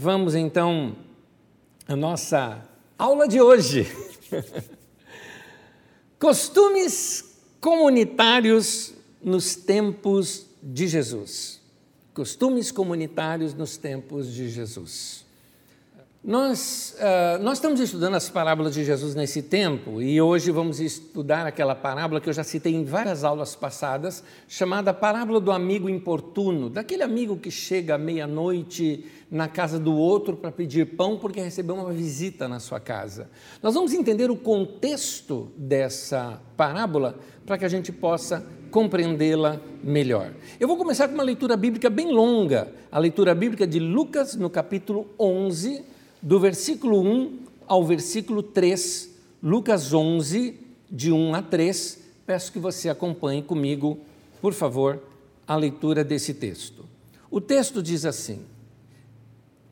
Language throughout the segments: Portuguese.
Vamos então à nossa aula de hoje. Costumes comunitários nos tempos de Jesus. Costumes comunitários nos tempos de Jesus. Nós, uh, nós estamos estudando as parábolas de Jesus nesse tempo e hoje vamos estudar aquela parábola que eu já citei em várias aulas passadas, chamada Parábola do Amigo Importuno, daquele amigo que chega à meia-noite na casa do outro para pedir pão porque recebeu uma visita na sua casa. Nós vamos entender o contexto dessa parábola para que a gente possa compreendê-la melhor. Eu vou começar com uma leitura bíblica bem longa, a leitura bíblica de Lucas, no capítulo 11 do versículo 1 ao versículo 3, Lucas 11, de 1 a 3. Peço que você acompanhe comigo, por favor, a leitura desse texto. O texto diz assim: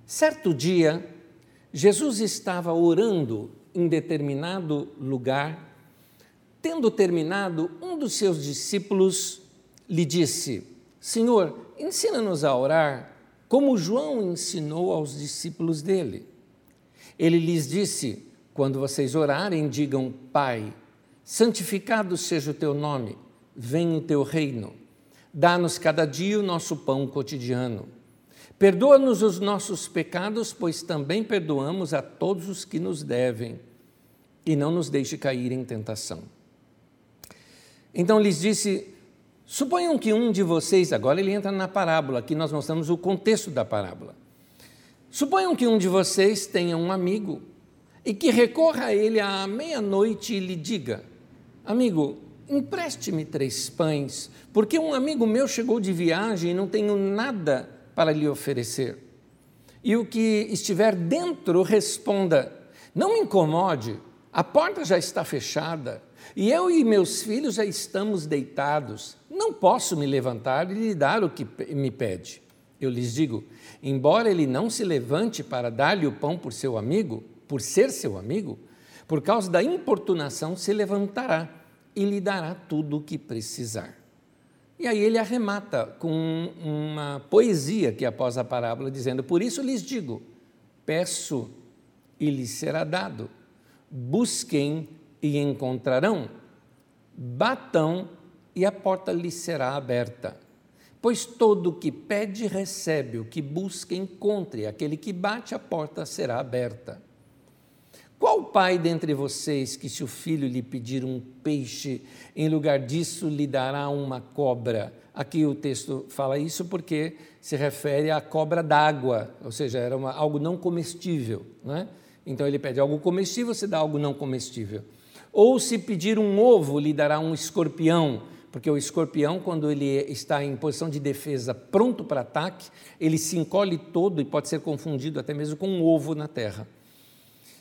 Certo dia, Jesus estava orando em determinado lugar. Tendo terminado, um dos seus discípulos lhe disse: Senhor, ensina-nos a orar, como João ensinou aos discípulos dele. Ele lhes disse: Quando vocês orarem, digam: Pai, santificado seja o teu nome, venha o teu reino. Dá-nos cada dia o nosso pão cotidiano. Perdoa-nos os nossos pecados, pois também perdoamos a todos os que nos devem, e não nos deixe cair em tentação. Então lhes disse: Suponham que um de vocês, agora ele entra na parábola, aqui nós mostramos o contexto da parábola. Suponham que um de vocês tenha um amigo e que recorra a ele à meia-noite e lhe diga: Amigo, empreste-me três pães, porque um amigo meu chegou de viagem e não tenho nada para lhe oferecer. E o que estiver dentro responda: Não me incomode, a porta já está fechada e eu e meus filhos já estamos deitados. Não posso me levantar e lhe dar o que me pede. Eu lhes digo: embora ele não se levante para dar-lhe o pão por seu amigo, por ser seu amigo, por causa da importunação se levantará e lhe dará tudo o que precisar. E aí ele arremata com uma poesia que após a parábola, dizendo: Por isso lhes digo: peço e lhes será dado, busquem e encontrarão, batam e a porta lhes será aberta. Pois todo o que pede, recebe, o que busca, encontre, aquele que bate, a porta será aberta. Qual pai dentre vocês que, se o filho lhe pedir um peixe, em lugar disso lhe dará uma cobra? Aqui o texto fala isso porque se refere à cobra d'água, ou seja, era uma, algo não comestível. Né? Então ele pede algo comestível, você dá algo não comestível. Ou se pedir um ovo, lhe dará um escorpião porque o escorpião, quando ele está em posição de defesa, pronto para ataque, ele se encolhe todo e pode ser confundido até mesmo com um ovo na terra.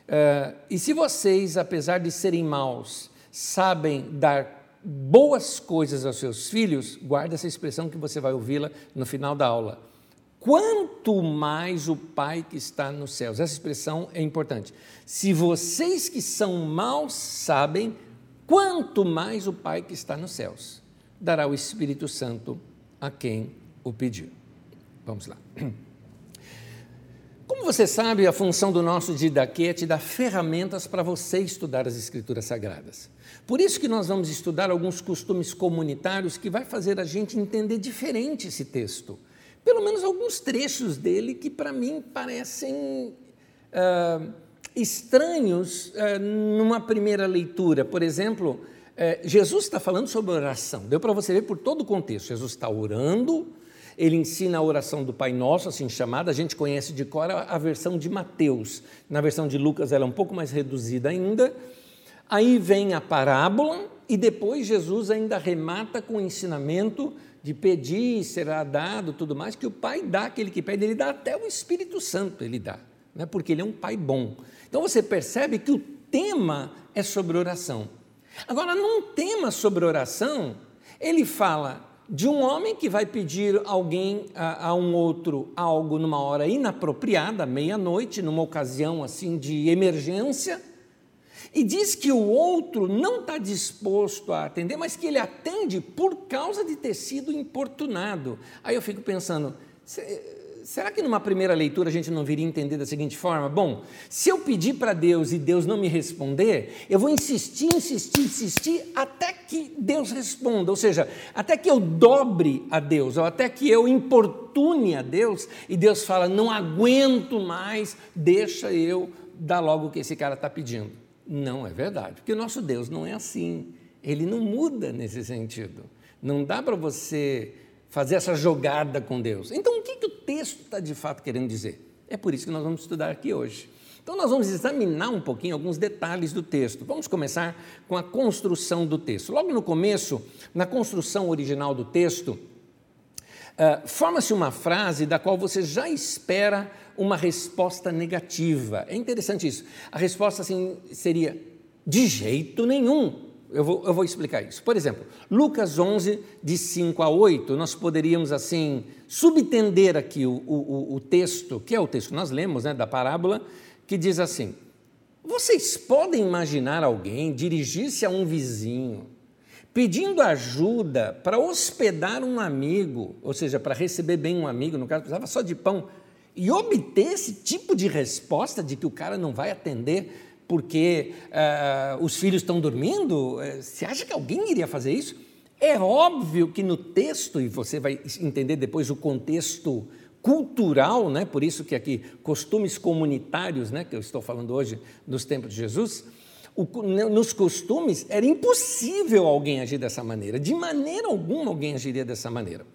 Uh, e se vocês, apesar de serem maus, sabem dar boas coisas aos seus filhos, guarda essa expressão que você vai ouvi-la no final da aula. Quanto mais o Pai que está nos céus. Essa expressão é importante. Se vocês que são maus sabem, quanto mais o Pai que está nos céus dará o Espírito Santo a quem o pedir. Vamos lá. Como você sabe, a função do nosso Didaquê é te dar ferramentas para você estudar as Escrituras Sagradas. Por isso que nós vamos estudar alguns costumes comunitários que vai fazer a gente entender diferente esse texto. Pelo menos alguns trechos dele que para mim parecem uh, estranhos uh, numa primeira leitura. Por exemplo, é, Jesus está falando sobre oração, deu para você ver por todo o contexto. Jesus está orando, ele ensina a oração do Pai Nosso, assim chamada, a gente conhece de cor a versão de Mateus. Na versão de Lucas ela é um pouco mais reduzida ainda. Aí vem a parábola e depois Jesus ainda remata com o ensinamento de pedir, será dado, tudo mais, que o Pai dá aquele que pede, ele dá até o Espírito Santo, ele dá, né? porque ele é um Pai bom. Então você percebe que o tema é sobre oração. Agora, num tema sobre oração, ele fala de um homem que vai pedir alguém a, a um outro algo numa hora inapropriada, meia-noite, numa ocasião assim de emergência, e diz que o outro não está disposto a atender, mas que ele atende por causa de ter sido importunado. Aí eu fico pensando, será que numa primeira leitura a gente não viria entender da seguinte forma? Bom, se eu pedir para Deus e Deus não me responder, eu vou insistir, insistir, insistir até que Deus responda, ou seja, até que eu dobre a Deus, ou até que eu importune a Deus e Deus fala: não aguento mais, deixa eu dar logo o que esse cara está pedindo. Não é verdade, porque o nosso Deus não é assim, ele não muda nesse sentido. Não dá para você fazer essa jogada com Deus. Então, o que, que o texto está de fato querendo dizer? É por isso que nós vamos estudar aqui hoje. Então, nós vamos examinar um pouquinho alguns detalhes do texto. Vamos começar com a construção do texto. Logo no começo, na construção original do texto, uh, forma-se uma frase da qual você já espera uma resposta negativa. É interessante isso. A resposta assim, seria: de jeito nenhum. Eu vou, eu vou explicar isso. Por exemplo, Lucas 11, de 5 a 8, nós poderíamos assim subtender aqui o, o, o texto, que é o texto que nós lemos né, da parábola, que diz assim: Vocês podem imaginar alguém dirigir-se a um vizinho pedindo ajuda para hospedar um amigo, ou seja, para receber bem um amigo, no caso, precisava só de pão, e obter esse tipo de resposta de que o cara não vai atender porque uh, os filhos estão dormindo? Eh, você acha que alguém iria fazer isso? É óbvio que no texto, e você vai entender depois o contexto cultural, né? por isso que aqui costumes comunitários, né? que eu estou falando hoje dos tempos de Jesus, o, nos costumes era impossível alguém agir dessa maneira, de maneira alguma alguém agiria dessa maneira.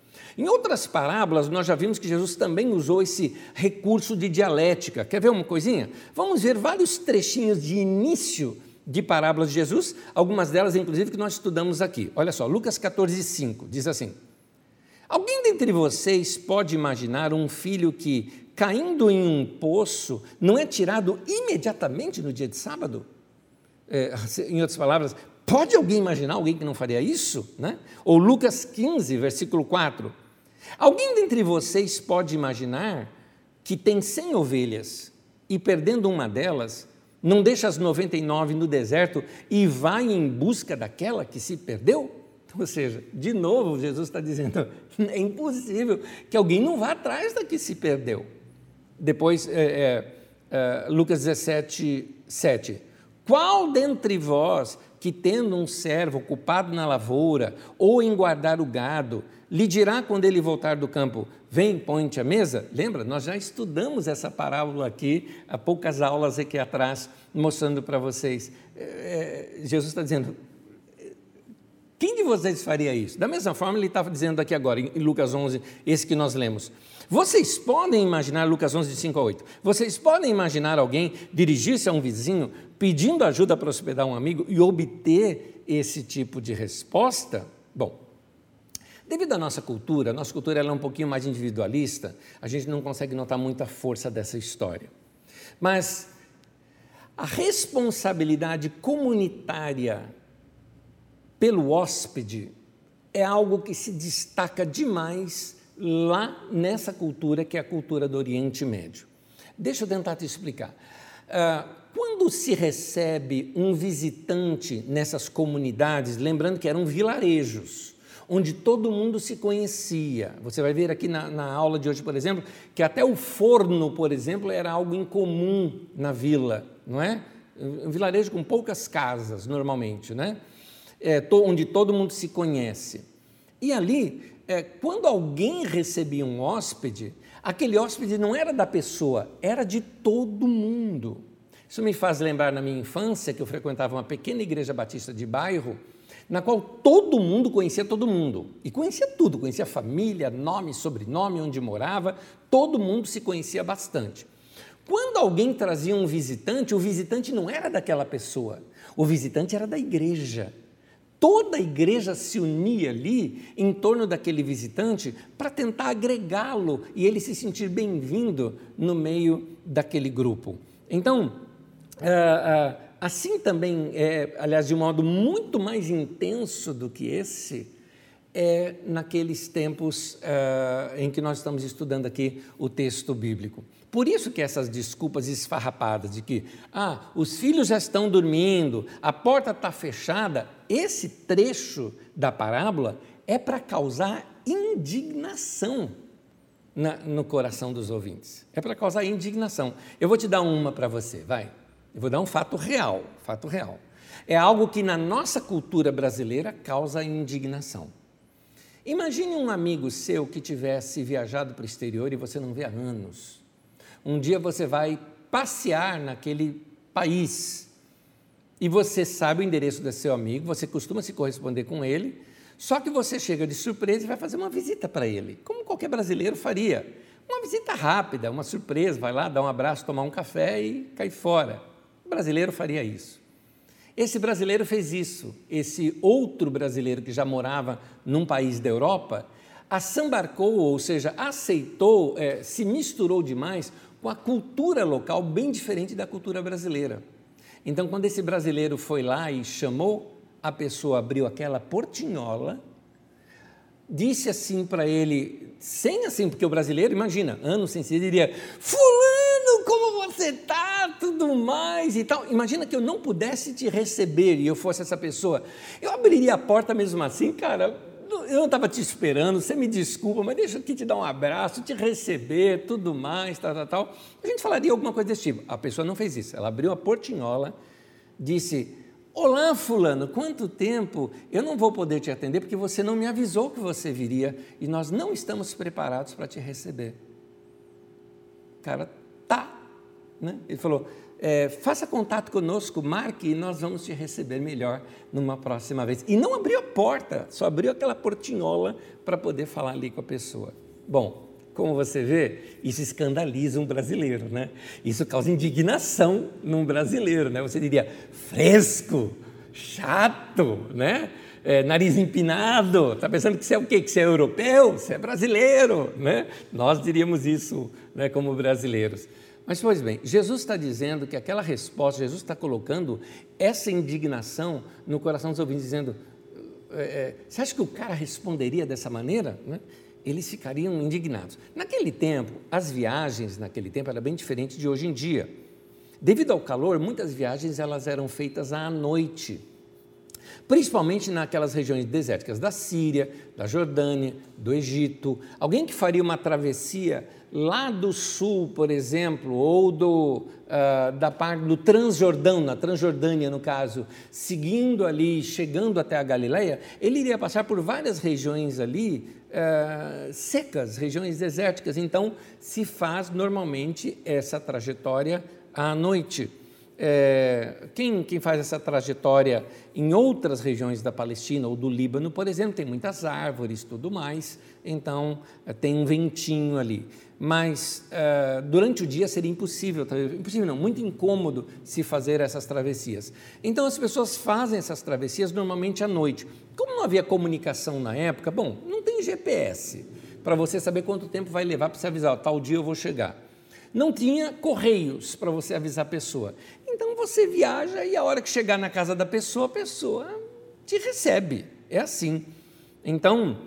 Em outras parábolas, nós já vimos que Jesus também usou esse recurso de dialética. Quer ver uma coisinha? Vamos ver vários trechinhos de início de parábolas de Jesus, algumas delas, inclusive, que nós estudamos aqui. Olha só, Lucas 14, 5 diz assim: Alguém dentre vocês pode imaginar um filho que, caindo em um poço, não é tirado imediatamente no dia de sábado? É, em outras palavras, pode alguém imaginar alguém que não faria isso? Né? Ou Lucas 15, versículo 4. Alguém dentre vocês pode imaginar que tem 100 ovelhas e, perdendo uma delas, não deixa as 99 no deserto e vai em busca daquela que se perdeu? Ou seja, de novo, Jesus está dizendo: é impossível que alguém não vá atrás da que se perdeu. Depois, é, é, é, Lucas 17, 7. Qual dentre vós que, tendo um servo ocupado na lavoura ou em guardar o gado, lhe dirá quando ele voltar do campo: Vem, põe-te mesa? Lembra? Nós já estudamos essa parábola aqui há poucas aulas aqui atrás, mostrando para vocês. É, é Jesus está dizendo: quem de vocês faria isso? Da mesma forma, ele estava dizendo aqui agora, em Lucas 11, esse que nós lemos. Vocês podem imaginar, Lucas 11, de 5 a 8, vocês podem imaginar alguém dirigir-se a um vizinho pedindo ajuda para hospedar um amigo e obter esse tipo de resposta? Bom, devido à nossa cultura, a nossa cultura é um pouquinho mais individualista, a gente não consegue notar muita força dessa história. Mas a responsabilidade comunitária pelo hóspede é algo que se destaca demais lá nessa cultura que é a cultura do Oriente Médio. Deixa eu tentar te explicar. Uh, quando se recebe um visitante nessas comunidades, lembrando que eram vilarejos, onde todo mundo se conhecia. Você vai ver aqui na, na, aula de hoje, por exemplo, que até o forno, por exemplo, era algo incomum na vila, não é? Um vilarejo com poucas casas, normalmente, né? É, onde todo mundo se conhece. E ali é, quando alguém recebia um hóspede, aquele hóspede não era da pessoa, era de todo mundo. Isso me faz lembrar na minha infância que eu frequentava uma pequena igreja batista de bairro, na qual todo mundo conhecia todo mundo. E conhecia tudo, conhecia família, nome, sobrenome, onde morava, todo mundo se conhecia bastante. Quando alguém trazia um visitante, o visitante não era daquela pessoa, o visitante era da igreja toda a igreja se unia ali em torno daquele visitante para tentar agregá-lo e ele se sentir bem-vindo no meio daquele grupo. Então, ah, ah, assim também, é, aliás, de um modo muito mais intenso do que esse, é naqueles tempos ah, em que nós estamos estudando aqui o texto bíblico. Por isso que essas desculpas esfarrapadas de que ah, os filhos já estão dormindo, a porta está fechada, esse trecho da parábola é para causar indignação na, no coração dos ouvintes. É para causar indignação. Eu vou te dar uma para você, vai. Eu vou dar um fato real, fato real. É algo que na nossa cultura brasileira causa indignação. Imagine um amigo seu que tivesse viajado para o exterior e você não vê há anos. Um dia você vai passear naquele país e você sabe o endereço do seu amigo, você costuma se corresponder com ele, só que você chega de surpresa e vai fazer uma visita para ele, como qualquer brasileiro faria. Uma visita rápida, uma surpresa, vai lá, dá um abraço, tomar um café e cai fora. Brasileiro faria isso. Esse brasileiro fez isso. Esse outro brasileiro que já morava num país da Europa, assambarcou, ou seja, aceitou, é, se misturou demais com a cultura local bem diferente da cultura brasileira. Então, quando esse brasileiro foi lá e chamou a pessoa abriu aquela portinhola, disse assim para ele, sem assim, porque o brasileiro, imagina, anos sem ser, diria: Fulano, como você está? Tudo mais e tal. Imagina que eu não pudesse te receber e eu fosse essa pessoa. Eu abriria a porta mesmo assim, cara. Eu não estava te esperando, você me desculpa, mas deixa eu te dar um abraço, te receber, tudo mais, tal, tal, tal. A gente falaria alguma coisa desse tipo. A pessoa não fez isso. Ela abriu a portinhola, disse: Olá, Fulano, quanto tempo? Eu não vou poder te atender porque você não me avisou que você viria e nós não estamos preparados para te receber. Cara, tá. Né? Ele falou: é, faça contato conosco, marque e nós vamos te receber melhor numa próxima vez. E não abriu a porta, só abriu aquela portinhola para poder falar ali com a pessoa. Bom, como você vê, isso escandaliza um brasileiro, né? Isso causa indignação num brasileiro, né? Você diria fresco, chato, né? É, nariz empinado, está pensando que você é o quê? Que você é europeu? Você é brasileiro, né? Nós diríamos isso né, como brasileiros. Mas, pois bem, Jesus está dizendo que aquela resposta, Jesus está colocando essa indignação no coração dos ouvintes, dizendo: é, é, você acha que o cara responderia dessa maneira? Né? eles ficariam indignados. Naquele tempo, as viagens naquele tempo eram bem diferentes de hoje em dia. Devido ao calor, muitas viagens elas eram feitas à noite, principalmente naquelas regiões desérticas da Síria, da Jordânia, do Egito. Alguém que faria uma travessia lá do sul, por exemplo, ou do, uh, da parte do Transjordão, na Transjordânia no caso, seguindo ali, chegando até a Galileia, ele iria passar por várias regiões ali uh, secas, regiões desérticas. Então, se faz normalmente essa trajetória à noite. É, quem, quem, faz essa trajetória em outras regiões da Palestina ou do Líbano, por exemplo, tem muitas árvores, tudo mais, então tem um ventinho ali mas uh, durante o dia seria impossível, impossível não, muito incômodo se fazer essas travessias. Então as pessoas fazem essas travessias normalmente à noite. Como não havia comunicação na época, bom, não tem GPS para você saber quanto tempo vai levar para você avisar, tal dia eu vou chegar. Não tinha correios para você avisar a pessoa. Então você viaja e a hora que chegar na casa da pessoa, a pessoa te recebe. É assim. Então,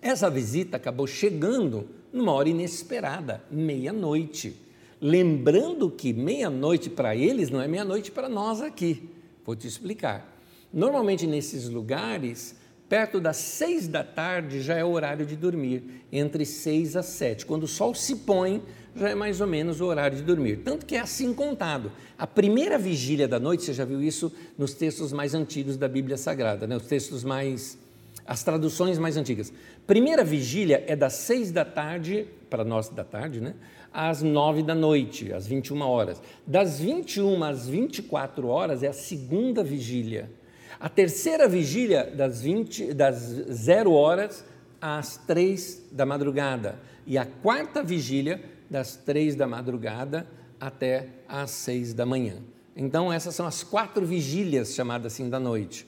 essa visita acabou chegando numa hora inesperada, meia-noite. Lembrando que meia-noite para eles não é meia-noite para nós aqui. Vou te explicar. Normalmente nesses lugares, perto das seis da tarde já é o horário de dormir, entre seis às sete. Quando o sol se põe, já é mais ou menos o horário de dormir. Tanto que é assim contado. A primeira vigília da noite, você já viu isso nos textos mais antigos da Bíblia Sagrada, né? os textos mais as traduções mais antigas. Primeira vigília é das seis da tarde, para nós da tarde, né? às nove da noite, às 21 horas. Das 21 às 24 horas é a segunda vigília. A terceira vigília, das, 20, das zero horas às três da madrugada. E a quarta vigília, das três da madrugada até às seis da manhã. Então, essas são as quatro vigílias, chamadas assim, da noite.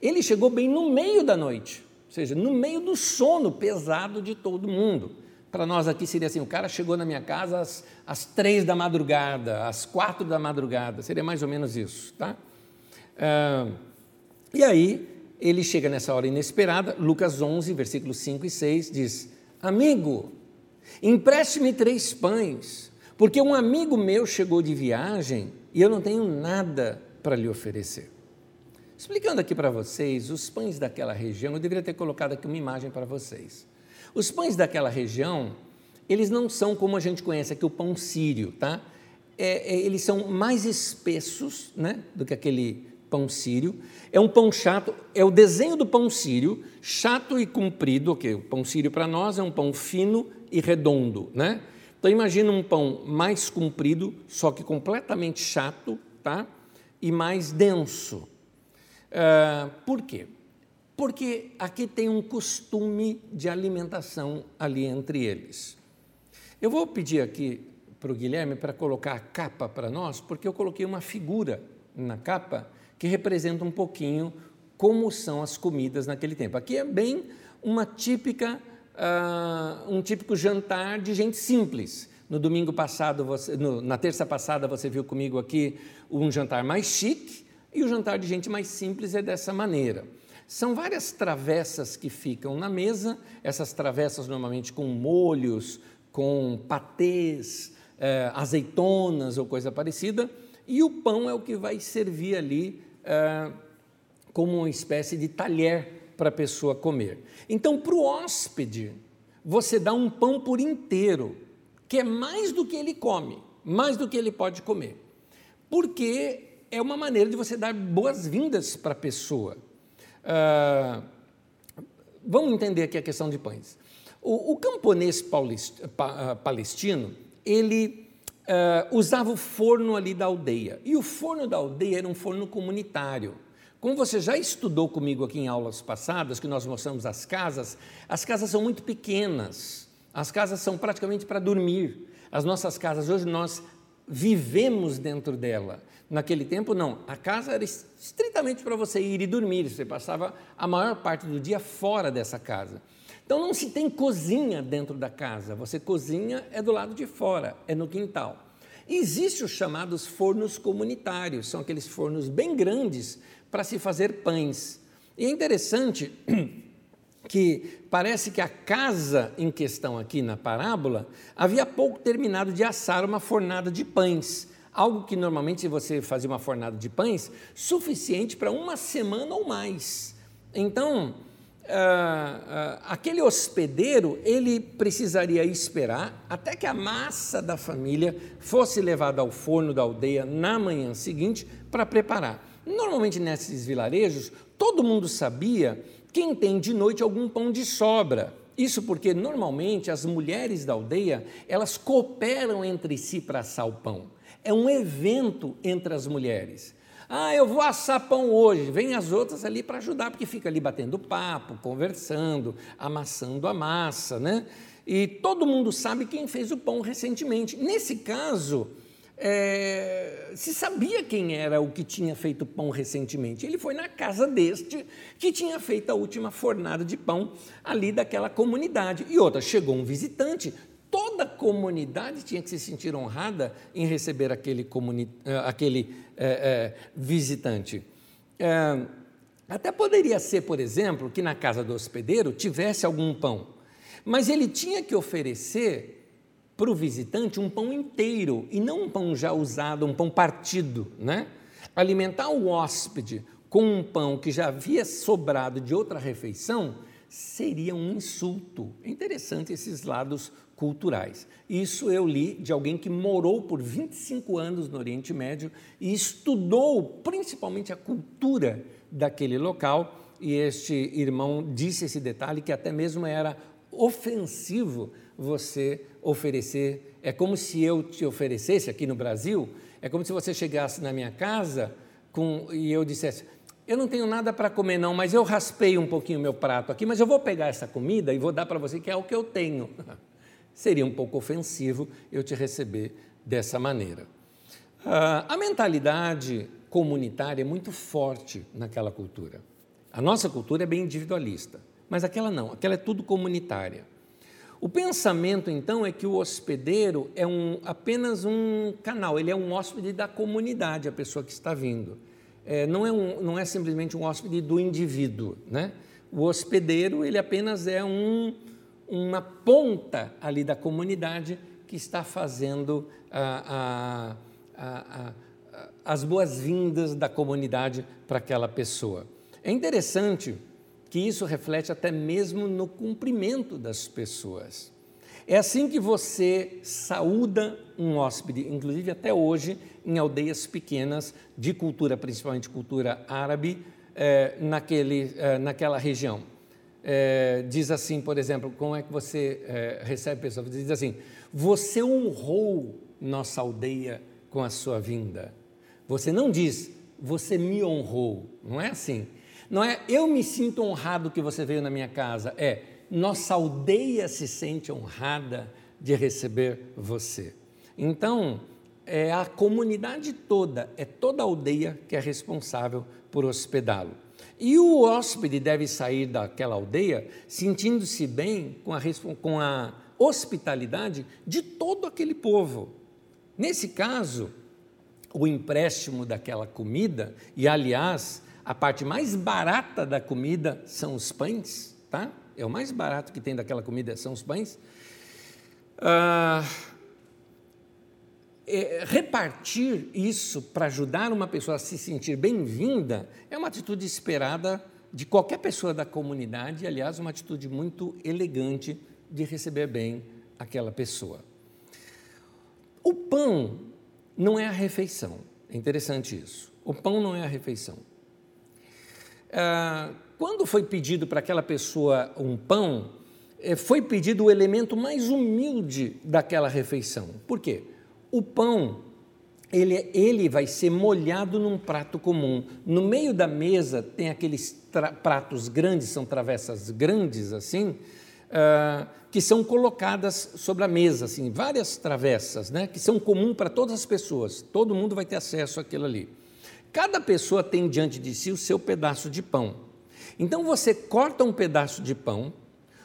Ele chegou bem no meio da noite, ou seja, no meio do sono pesado de todo mundo. Para nós aqui seria assim: o cara chegou na minha casa às, às três da madrugada, às quatro da madrugada, seria mais ou menos isso, tá? Ah, e aí, ele chega nessa hora inesperada, Lucas 11, versículos 5 e 6, diz: Amigo, empreste-me três pães, porque um amigo meu chegou de viagem e eu não tenho nada para lhe oferecer. Explicando aqui para vocês, os pães daquela região, eu deveria ter colocado aqui uma imagem para vocês. Os pães daquela região eles não são como a gente conhece aqui o pão sírio, tá? É, é, eles são mais espessos né, do que aquele pão sírio. É um pão chato, é o desenho do pão sírio, chato e comprido, ok? O pão sírio para nós é um pão fino e redondo, né? Então imagina um pão mais comprido, só que completamente chato, tá? E mais denso. Uh, por quê? Porque aqui tem um costume de alimentação ali entre eles. Eu vou pedir aqui para o Guilherme para colocar a capa para nós, porque eu coloquei uma figura na capa que representa um pouquinho como são as comidas naquele tempo. Aqui é bem uma típica uh, um típico jantar de gente simples. No domingo passado, você, no, na terça passada, você viu comigo aqui um jantar mais chique, e o jantar de gente mais simples é dessa maneira. São várias travessas que ficam na mesa, essas travessas normalmente com molhos, com patês, eh, azeitonas ou coisa parecida, e o pão é o que vai servir ali eh, como uma espécie de talher para a pessoa comer. Então, para o hóspede, você dá um pão por inteiro, que é mais do que ele come, mais do que ele pode comer. Porque é uma maneira de você dar boas-vindas para a pessoa. Ah, vamos entender aqui a questão de pães. O, o camponês ah, palestino, ele uh, usava o forno ali da aldeia. E o forno da aldeia era um forno comunitário. Como você já estudou comigo aqui em aulas passadas, que nós mostramos as casas, as casas são muito pequenas, as casas são praticamente para dormir. As nossas casas, hoje nós vivemos dentro dela. Naquele tempo, não. A casa era estritamente para você ir e dormir. Você passava a maior parte do dia fora dessa casa. Então, não se tem cozinha dentro da casa. Você cozinha é do lado de fora, é no quintal. Existem os chamados fornos comunitários, são aqueles fornos bem grandes para se fazer pães. E é interessante que parece que a casa em questão aqui na parábola havia pouco terminado de assar uma fornada de pães. Algo que normalmente você fazia uma fornada de pães suficiente para uma semana ou mais. Então, Uh, uh, aquele hospedeiro ele precisaria esperar até que a massa da família fosse levada ao forno da aldeia na manhã seguinte para preparar. Normalmente nesses vilarejos, todo mundo sabia quem tem de noite algum pão de sobra. Isso porque normalmente as mulheres da aldeia, elas cooperam entre si para assar o pão. É um evento entre as mulheres. Ah, eu vou assar pão hoje. Vem as outras ali para ajudar, porque fica ali batendo papo, conversando, amassando a massa, né? E todo mundo sabe quem fez o pão recentemente. Nesse caso, é, se sabia quem era o que tinha feito pão recentemente. Ele foi na casa deste que tinha feito a última fornada de pão ali daquela comunidade. E outra, chegou um visitante, toda a comunidade tinha que se sentir honrada em receber aquele, é, aquele é, é, visitante. Até poderia ser, por exemplo, que na casa do hospedeiro tivesse algum pão, mas ele tinha que oferecer para o visitante um pão inteiro e não um pão já usado, um pão partido, né? Alimentar o hóspede com um pão que já havia sobrado de outra refeição seria um insulto. É interessante esses lados culturais. Isso eu li de alguém que morou por 25 anos no Oriente Médio e estudou principalmente a cultura daquele local. E este irmão disse esse detalhe que até mesmo era ofensivo você oferecer. É como se eu te oferecesse aqui no Brasil, é como se você chegasse na minha casa com, e eu dissesse: Eu não tenho nada para comer, não, mas eu raspei um pouquinho meu prato aqui, mas eu vou pegar essa comida e vou dar para você, que é o que eu tenho. Seria um pouco ofensivo eu te receber dessa maneira. Ah, a mentalidade comunitária é muito forte naquela cultura. A nossa cultura é bem individualista, mas aquela não, aquela é tudo comunitária. O pensamento, então, é que o hospedeiro é um, apenas um canal, ele é um hóspede da comunidade, a pessoa que está vindo. É, não, é um, não é simplesmente um hóspede do indivíduo. Né? O hospedeiro, ele apenas é um, uma ponta ali da comunidade que está fazendo a, a, a, as boas-vindas da comunidade para aquela pessoa. É interessante que isso reflete até mesmo no cumprimento das pessoas. É assim que você saúda um hóspede, inclusive até hoje, em aldeias pequenas de cultura, principalmente cultura árabe, é, naquele, é, naquela região. É, diz assim, por exemplo, como é que você recebe pessoas? Diz assim: Você honrou nossa aldeia com a sua vinda. Você não diz, você me honrou. Não é assim. Não é eu me sinto honrado que você veio na minha casa. É nossa aldeia se sente honrada de receber você. Então, é a comunidade toda, é toda a aldeia que é responsável por hospedá-lo. E o hóspede deve sair daquela aldeia sentindo-se bem com a, com a hospitalidade de todo aquele povo. Nesse caso, o empréstimo daquela comida, e aliás, a parte mais barata da comida são os pães, tá? É o mais barato que tem daquela comida são os pães. Ah, é, repartir isso para ajudar uma pessoa a se sentir bem-vinda é uma atitude esperada de qualquer pessoa da comunidade, aliás, uma atitude muito elegante de receber bem aquela pessoa. O pão não é a refeição, é interessante isso. O pão não é a refeição. Ah, quando foi pedido para aquela pessoa um pão, eh, foi pedido o elemento mais humilde daquela refeição. Por quê? O pão, ele, ele vai ser molhado num prato comum. No meio da mesa tem aqueles pratos grandes, são travessas grandes assim, uh, que são colocadas sobre a mesa, assim, várias travessas, né, que são comuns para todas as pessoas. Todo mundo vai ter acesso àquilo ali. Cada pessoa tem diante de si o seu pedaço de pão. Então você corta um pedaço de pão,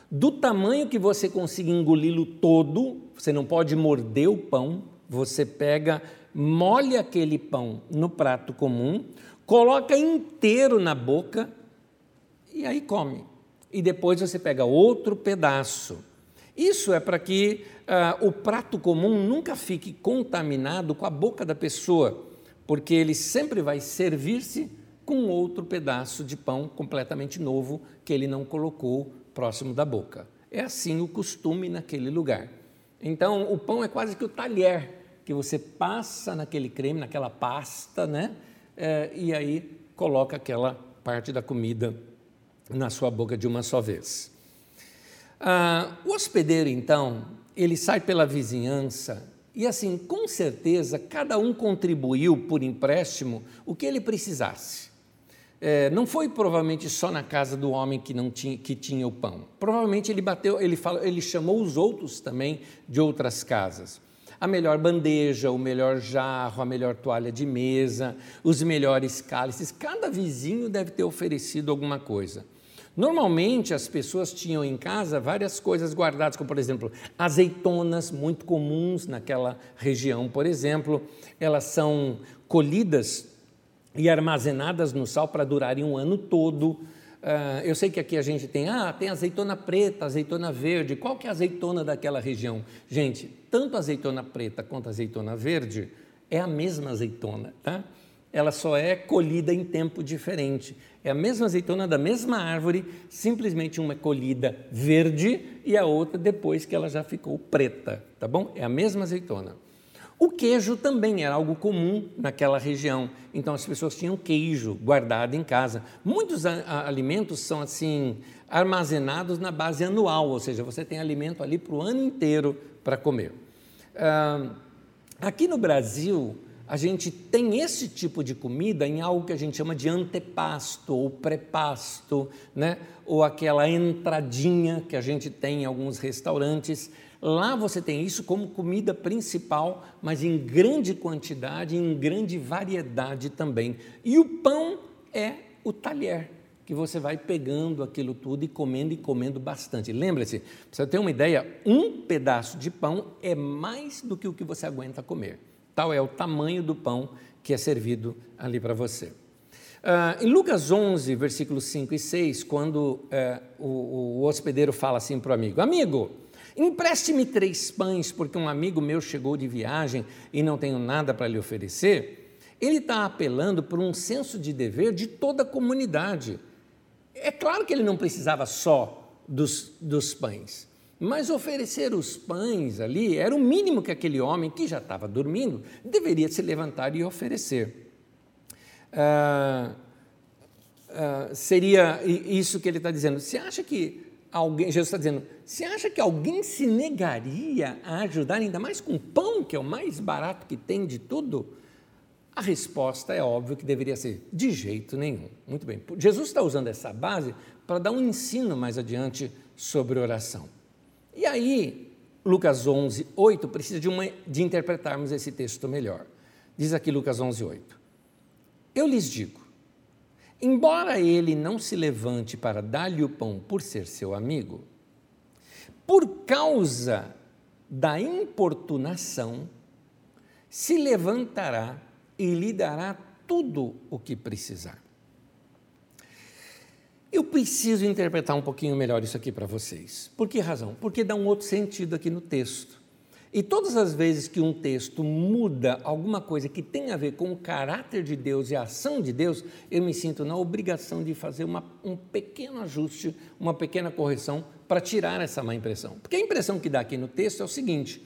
do tamanho que você consiga engoli-lo todo, você não pode morder o pão, você pega, molha aquele pão no prato comum, coloca inteiro na boca e aí come. E depois você pega outro pedaço. Isso é para que uh, o prato comum nunca fique contaminado com a boca da pessoa, porque ele sempre vai servir-se com outro pedaço de pão completamente novo que ele não colocou próximo da boca. É assim o costume naquele lugar. Então, o pão é quase que o talher que você passa naquele creme, naquela pasta, né? É, e aí coloca aquela parte da comida na sua boca de uma só vez. Ah, o hospedeiro, então, ele sai pela vizinhança e, assim, com certeza, cada um contribuiu por empréstimo o que ele precisasse. É, não foi provavelmente só na casa do homem que não tinha, que tinha o pão. Provavelmente ele bateu, ele, falou, ele chamou os outros também de outras casas a melhor bandeja, o melhor jarro, a melhor toalha de mesa, os melhores cálices. Cada vizinho deve ter oferecido alguma coisa. Normalmente as pessoas tinham em casa várias coisas guardadas, como por exemplo, azeitonas, muito comuns naquela região, por exemplo, elas são colhidas e armazenadas no sal para durarem um ano todo. Uh, eu sei que aqui a gente tem, ah, tem azeitona preta, azeitona verde. Qual que é a azeitona daquela região? Gente, tanto azeitona preta quanto azeitona verde é a mesma azeitona, tá? Ela só é colhida em tempo diferente. É a mesma azeitona da mesma árvore, simplesmente uma é colhida verde e a outra depois que ela já ficou preta, tá bom? É a mesma azeitona. O queijo também era algo comum naquela região, então as pessoas tinham queijo guardado em casa. Muitos alimentos são assim armazenados na base anual, ou seja, você tem alimento ali para o ano inteiro para comer. Ah, aqui no Brasil, a gente tem esse tipo de comida em algo que a gente chama de antepasto ou pré-pasto, né? ou aquela entradinha que a gente tem em alguns restaurantes Lá você tem isso como comida principal, mas em grande quantidade, em grande variedade também. E o pão é o talher, que você vai pegando aquilo tudo e comendo e comendo bastante. Lembre-se, para você ter uma ideia, um pedaço de pão é mais do que o que você aguenta comer. Tal é o tamanho do pão que é servido ali para você. Uh, em Lucas 11, versículos 5 e 6, quando uh, o, o hospedeiro fala assim para o amigo: Amigo, Empreste-me três pães, porque um amigo meu chegou de viagem e não tenho nada para lhe oferecer. Ele está apelando por um senso de dever de toda a comunidade. É claro que ele não precisava só dos, dos pães. Mas oferecer os pães ali era o mínimo que aquele homem, que já estava dormindo, deveria se levantar e oferecer. Ah, ah, seria isso que ele está dizendo. Você acha que alguém, Jesus está dizendo, você acha que alguém se negaria a ajudar, ainda mais com pão, que é o mais barato que tem de tudo? A resposta é óbvio que deveria ser de jeito nenhum. Muito bem. Jesus está usando essa base para dar um ensino mais adiante sobre oração. E aí, Lucas 11, 8, precisa de, uma, de interpretarmos esse texto melhor. Diz aqui Lucas 11, 8. Eu lhes digo, embora ele não se levante para dar-lhe o pão por ser seu amigo, por causa da importunação, se levantará e lhe dará tudo o que precisar. Eu preciso interpretar um pouquinho melhor isso aqui para vocês. Por que razão? Porque dá um outro sentido aqui no texto. E todas as vezes que um texto muda alguma coisa que tem a ver com o caráter de Deus e a ação de Deus, eu me sinto na obrigação de fazer uma, um pequeno ajuste, uma pequena correção para tirar essa má impressão. Porque a impressão que dá aqui no texto é o seguinte: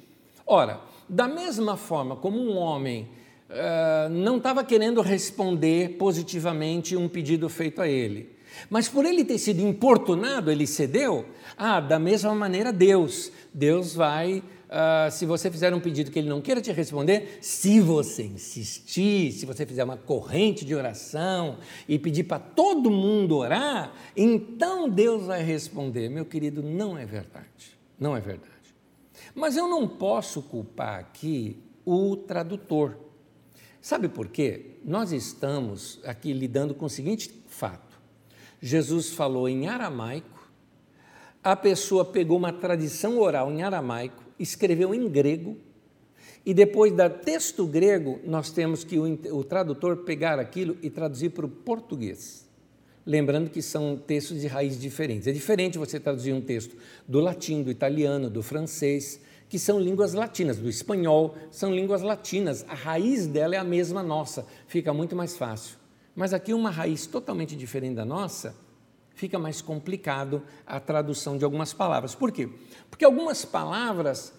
ora, da mesma forma como um homem uh, não estava querendo responder positivamente um pedido feito a ele, mas por ele ter sido importunado, ele cedeu. Ah, da mesma maneira, Deus. Deus vai, uh, se você fizer um pedido que ele não queira te responder, se você insistir, se você fizer uma corrente de oração e pedir para todo mundo orar, então Deus vai responder. Meu querido, não é verdade. Não é verdade. Mas eu não posso culpar aqui o tradutor. Sabe por quê? Nós estamos aqui lidando com o seguinte fato Jesus falou em aramaico, a pessoa pegou uma tradição oral em aramaico, escreveu em grego, e depois da texto grego, nós temos que o, o tradutor pegar aquilo e traduzir para o português. Lembrando que são textos de raiz diferentes. É diferente você traduzir um texto do latim, do italiano, do francês, que são línguas latinas, do espanhol, são línguas latinas. A raiz dela é a mesma nossa, fica muito mais fácil. Mas aqui uma raiz totalmente diferente da nossa, fica mais complicado a tradução de algumas palavras. Por quê? Porque algumas palavras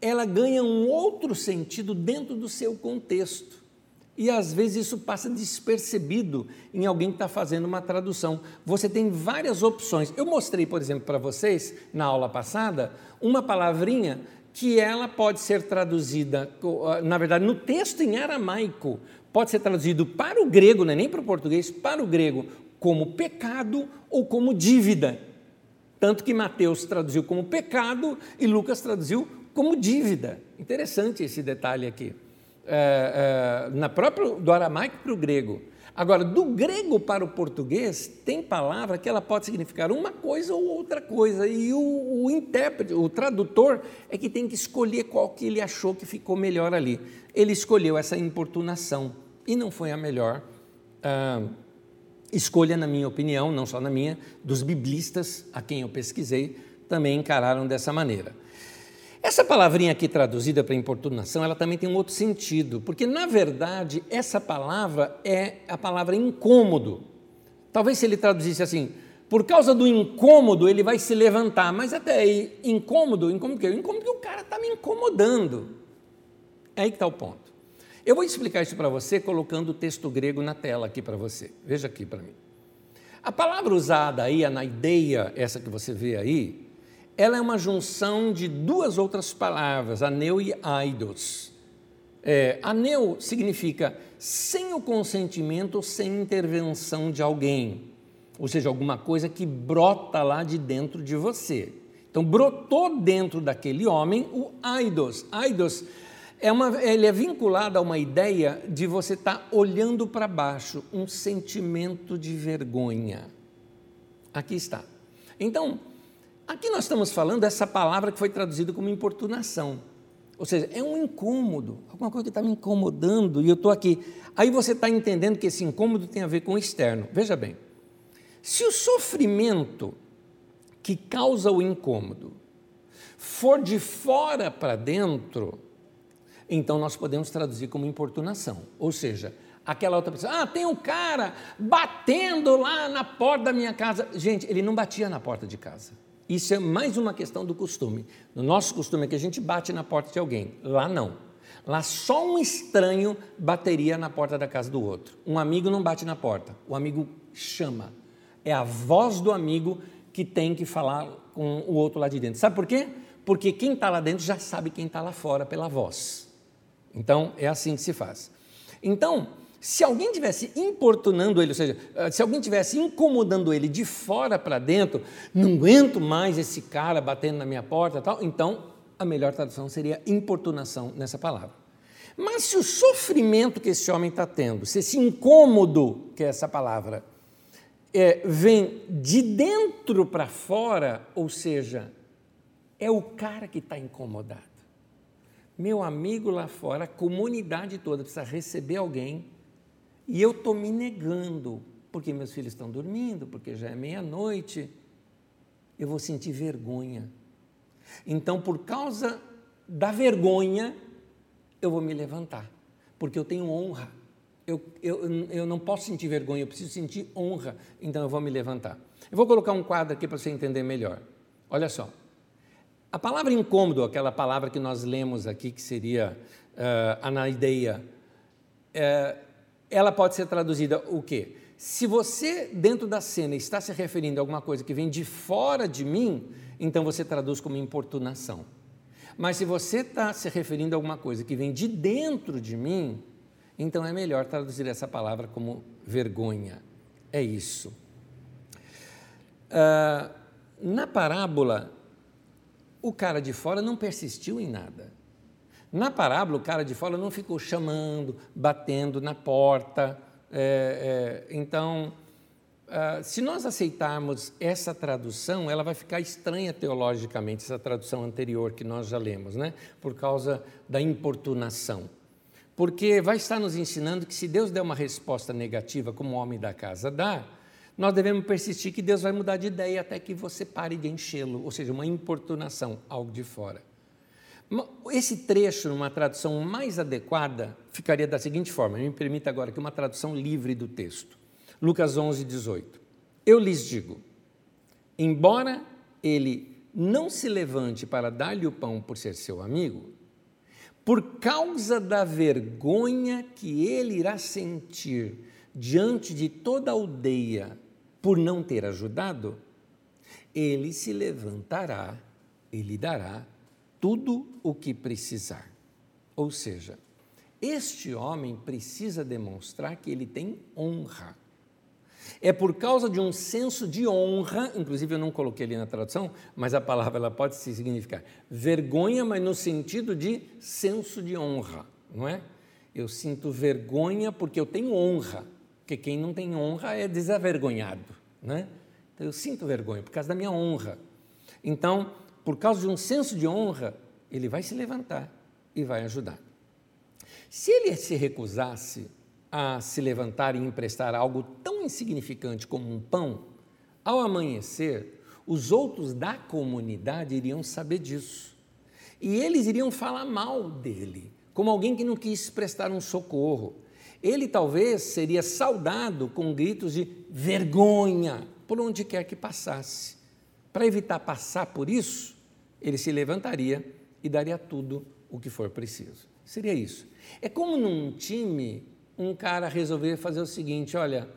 ela ganha um outro sentido dentro do seu contexto. E às vezes isso passa despercebido em alguém que está fazendo uma tradução. Você tem várias opções. Eu mostrei, por exemplo, para vocês, na aula passada, uma palavrinha que ela pode ser traduzida, na verdade, no texto em aramaico, pode ser traduzido para o grego, não é nem para o português, para o grego, como pecado ou como dívida. Tanto que Mateus traduziu como pecado e Lucas traduziu como dívida. Interessante esse detalhe aqui. É, é, na própria, do aramaico para o grego. Agora, do grego para o português, tem palavra que ela pode significar uma coisa ou outra coisa, e o, o, intérprete, o tradutor, é que tem que escolher qual que ele achou que ficou melhor ali. Ele escolheu essa importunação e não foi a melhor ah, escolha, na minha opinião, não só na minha, dos biblistas a quem eu pesquisei, também encararam dessa maneira. Essa palavrinha aqui traduzida para importunação, ela também tem um outro sentido, porque na verdade essa palavra é a palavra incômodo. Talvez se ele traduzisse assim, por causa do incômodo ele vai se levantar, mas até aí, incômodo, incômodo que Incômodo que o cara está me incomodando. É aí que está o ponto. Eu vou explicar isso para você colocando o texto grego na tela aqui para você. Veja aqui para mim. A palavra usada aí, a naideia, essa que você vê aí, ela é uma junção de duas outras palavras, aneu e aidos. É, aneu significa sem o consentimento ou sem intervenção de alguém, ou seja, alguma coisa que brota lá de dentro de você. Então, brotou dentro daquele homem o aidos. Aidos é uma, ele é vinculado a uma ideia de você estar tá olhando para baixo, um sentimento de vergonha. Aqui está. Então, aqui nós estamos falando dessa palavra que foi traduzida como importunação. Ou seja, é um incômodo, alguma coisa que está me incomodando e eu estou aqui. Aí você está entendendo que esse incômodo tem a ver com o externo. Veja bem, se o sofrimento que causa o incômodo for de fora para dentro, então nós podemos traduzir como importunação. Ou seja, aquela outra pessoa, ah, tem um cara batendo lá na porta da minha casa. Gente, ele não batia na porta de casa. Isso é mais uma questão do costume. No nosso costume é que a gente bate na porta de alguém. Lá não. Lá só um estranho bateria na porta da casa do outro. Um amigo não bate na porta, o amigo chama. É a voz do amigo que tem que falar com o outro lá de dentro. Sabe por quê? Porque quem está lá dentro já sabe quem está lá fora pela voz. Então, é assim que se faz. Então, se alguém tivesse importunando ele, ou seja, eh, se alguém tivesse incomodando ele de fora para dentro, não aguento mais esse cara batendo na minha porta, tal, então a melhor tradução seria importunação nessa palavra. Mas se o sofrimento que esse homem está tendo, se esse incômodo, que é essa palavra, é, vem de dentro para fora, ou seja, é o cara que está incomodado. Meu amigo lá fora, a comunidade toda precisa receber alguém e eu estou me negando, porque meus filhos estão dormindo, porque já é meia-noite. Eu vou sentir vergonha. Então, por causa da vergonha, eu vou me levantar, porque eu tenho honra. Eu, eu, eu não posso sentir vergonha, eu preciso sentir honra, então eu vou me levantar. Eu vou colocar um quadro aqui para você entender melhor. Olha só. A palavra incômodo, aquela palavra que nós lemos aqui, que seria uh, anaideia, uh, ela pode ser traduzida o quê? Se você, dentro da cena, está se referindo a alguma coisa que vem de fora de mim, então você traduz como importunação. Mas se você está se referindo a alguma coisa que vem de dentro de mim, então é melhor traduzir essa palavra como vergonha. É isso. Uh, na parábola, o cara de fora não persistiu em nada. Na parábola, o cara de fora não ficou chamando, batendo na porta. É, é, então, uh, se nós aceitarmos essa tradução, ela vai ficar estranha teologicamente, essa tradução anterior que nós já lemos, né? por causa da importunação. Porque vai estar nos ensinando que se Deus der uma resposta negativa, como o homem da casa dá, nós devemos persistir que Deus vai mudar de ideia até que você pare de enchê-lo, ou seja, uma importunação, algo de fora. Esse trecho, numa tradução mais adequada, ficaria da seguinte forma: me permita agora que uma tradução livre do texto. Lucas 11, 18. Eu lhes digo: embora ele não se levante para dar-lhe o pão por ser seu amigo, por causa da vergonha que ele irá sentir diante de toda a aldeia por não ter ajudado, ele se levantará e lhe dará tudo o que precisar. Ou seja, este homem precisa demonstrar que ele tem honra. É por causa de um senso de honra, inclusive eu não coloquei ali na tradução, mas a palavra ela pode significar vergonha, mas no sentido de senso de honra, não é? Eu sinto vergonha porque eu tenho honra, porque quem não tem honra é desavergonhado, né? Então eu sinto vergonha por causa da minha honra. Então, por causa de um senso de honra, ele vai se levantar e vai ajudar. Se ele se recusasse a se levantar e emprestar algo tão insignificante como um pão, ao amanhecer, os outros da comunidade iriam saber disso. E eles iriam falar mal dele, como alguém que não quis prestar um socorro. Ele talvez seria saudado com gritos de vergonha por onde quer que passasse. Para evitar passar por isso, ele se levantaria e daria tudo o que for preciso. Seria isso. É como num time um cara resolver fazer o seguinte: olha,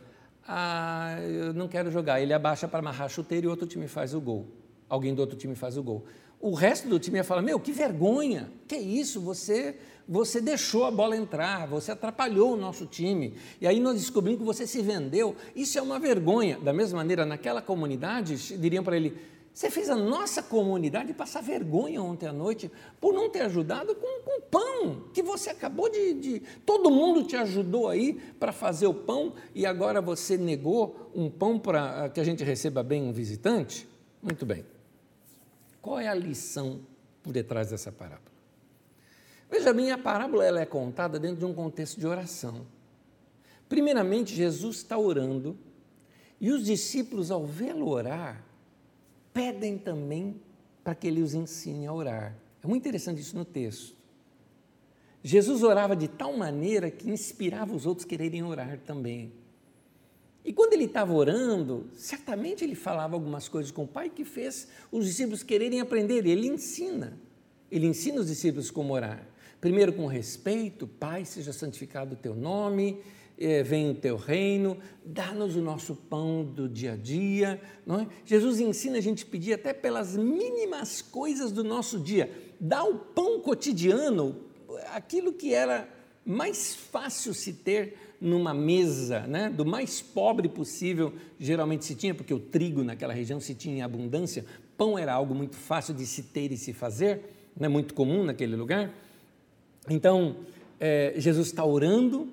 ah, eu não quero jogar. Ele abaixa para amarrar a chuteira e outro time faz o gol. Alguém do outro time faz o gol. O resto do time ia falar: Meu, que vergonha! Que isso? Você, você deixou a bola entrar, você atrapalhou o nosso time. E aí nós descobrimos que você se vendeu. Isso é uma vergonha. Da mesma maneira, naquela comunidade, diriam para ele: você fez a nossa comunidade passar vergonha ontem à noite por não ter ajudado com, com pão, que você acabou de, de. Todo mundo te ajudou aí para fazer o pão e agora você negou um pão para que a gente receba bem um visitante? Muito bem. Qual é a lição por detrás dessa parábola? Veja bem, a parábola ela é contada dentro de um contexto de oração. Primeiramente, Jesus está orando e os discípulos, ao vê-lo orar, pedem também para que ele os ensine a orar. É muito interessante isso no texto. Jesus orava de tal maneira que inspirava os outros a quererem orar também. E quando ele estava orando, certamente ele falava algumas coisas com o Pai que fez os discípulos quererem aprender. Ele ensina. Ele ensina os discípulos como orar. Primeiro com respeito, Pai, seja santificado o teu nome, eh, venha o teu reino, dá-nos o nosso pão do dia a dia. Não é? Jesus ensina a gente pedir até pelas mínimas coisas do nosso dia. Dá o pão cotidiano, aquilo que era mais fácil se ter numa mesa, né, do mais pobre possível, geralmente se tinha, porque o trigo naquela região se tinha em abundância, pão era algo muito fácil de se ter e se fazer, né, muito comum naquele lugar. Então, é, Jesus está orando,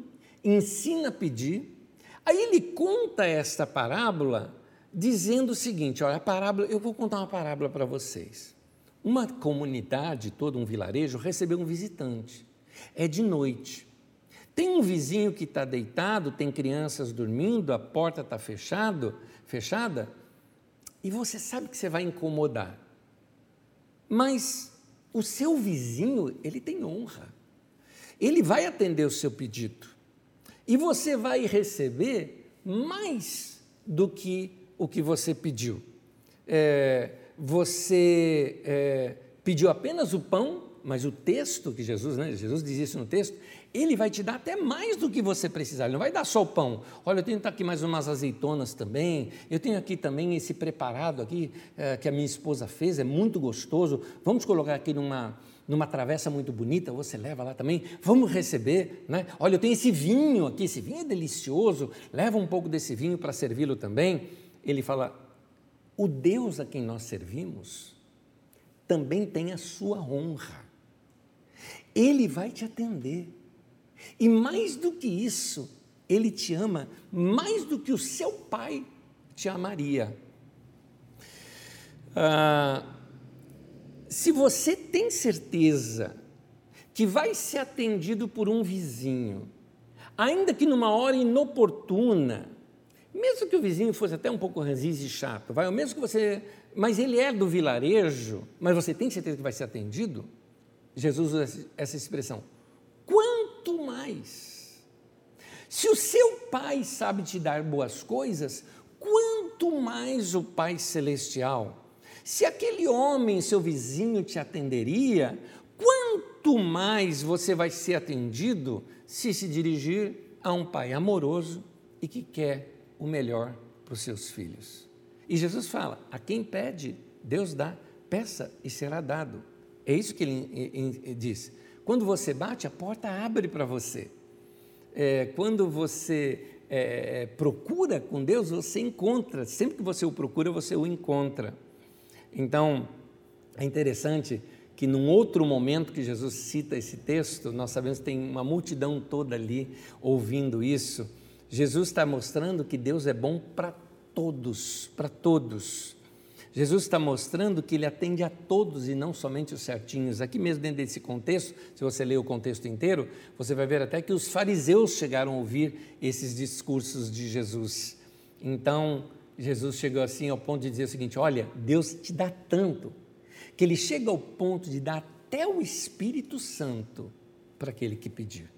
ensina a pedir, aí ele conta esta parábola dizendo o seguinte: olha, a parábola, eu vou contar uma parábola para vocês. Uma comunidade, todo um vilarejo, recebeu um visitante. É de noite. Tem um vizinho que está deitado, tem crianças dormindo, a porta está fechado, fechada, e você sabe que você vai incomodar. Mas o seu vizinho, ele tem honra. Ele vai atender o seu pedido. E você vai receber mais do que o que você pediu. É, você é, pediu apenas o pão, mas o texto que Jesus, né, Jesus diz isso no texto, ele vai te dar até mais do que você precisar. Ele não vai dar só o pão. Olha, eu tenho aqui mais umas azeitonas também. Eu tenho aqui também esse preparado aqui é, que a minha esposa fez, é muito gostoso. Vamos colocar aqui numa numa travessa muito bonita, você leva lá também. Vamos receber, né? Olha, eu tenho esse vinho aqui, esse vinho é delicioso. Leva um pouco desse vinho para servi-lo também. Ele fala: o Deus a quem nós servimos também tem a sua honra. Ele vai te atender. E mais do que isso, ele te ama mais do que o seu pai te amaria. Ah, se você tem certeza que vai ser atendido por um vizinho, ainda que numa hora inoportuna, mesmo que o vizinho fosse até um pouco ranziz e chato, vai, mesmo que você, mas ele é do vilarejo, mas você tem certeza que vai ser atendido? Jesus usa essa expressão. Quanto mais? Se o seu pai sabe te dar boas coisas, quanto mais o Pai celestial se aquele homem, seu vizinho, te atenderia, quanto mais você vai ser atendido se se dirigir a um pai amoroso e que quer o melhor para os seus filhos. E Jesus fala: a quem pede, Deus dá, peça e será dado. É isso que ele diz. Quando você bate, a porta abre para você. É, quando você é, procura com Deus, você encontra. Sempre que você o procura, você o encontra. Então, é interessante que num outro momento que Jesus cita esse texto, nós sabemos que tem uma multidão toda ali ouvindo isso. Jesus está mostrando que Deus é bom para todos, para todos. Jesus está mostrando que ele atende a todos e não somente os certinhos. Aqui mesmo dentro desse contexto, se você ler o contexto inteiro, você vai ver até que os fariseus chegaram a ouvir esses discursos de Jesus. Então, Jesus chegou assim ao ponto de dizer o seguinte: olha, Deus te dá tanto, que ele chega ao ponto de dar até o Espírito Santo para aquele que pedir.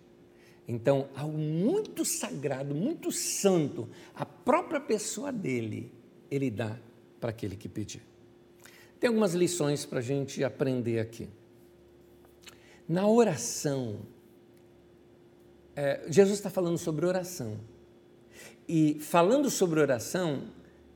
Então, algo muito sagrado, muito santo, a própria pessoa dele, ele dá para aquele que pedir. Tem algumas lições para a gente aprender aqui. Na oração, é, Jesus está falando sobre oração. E falando sobre oração,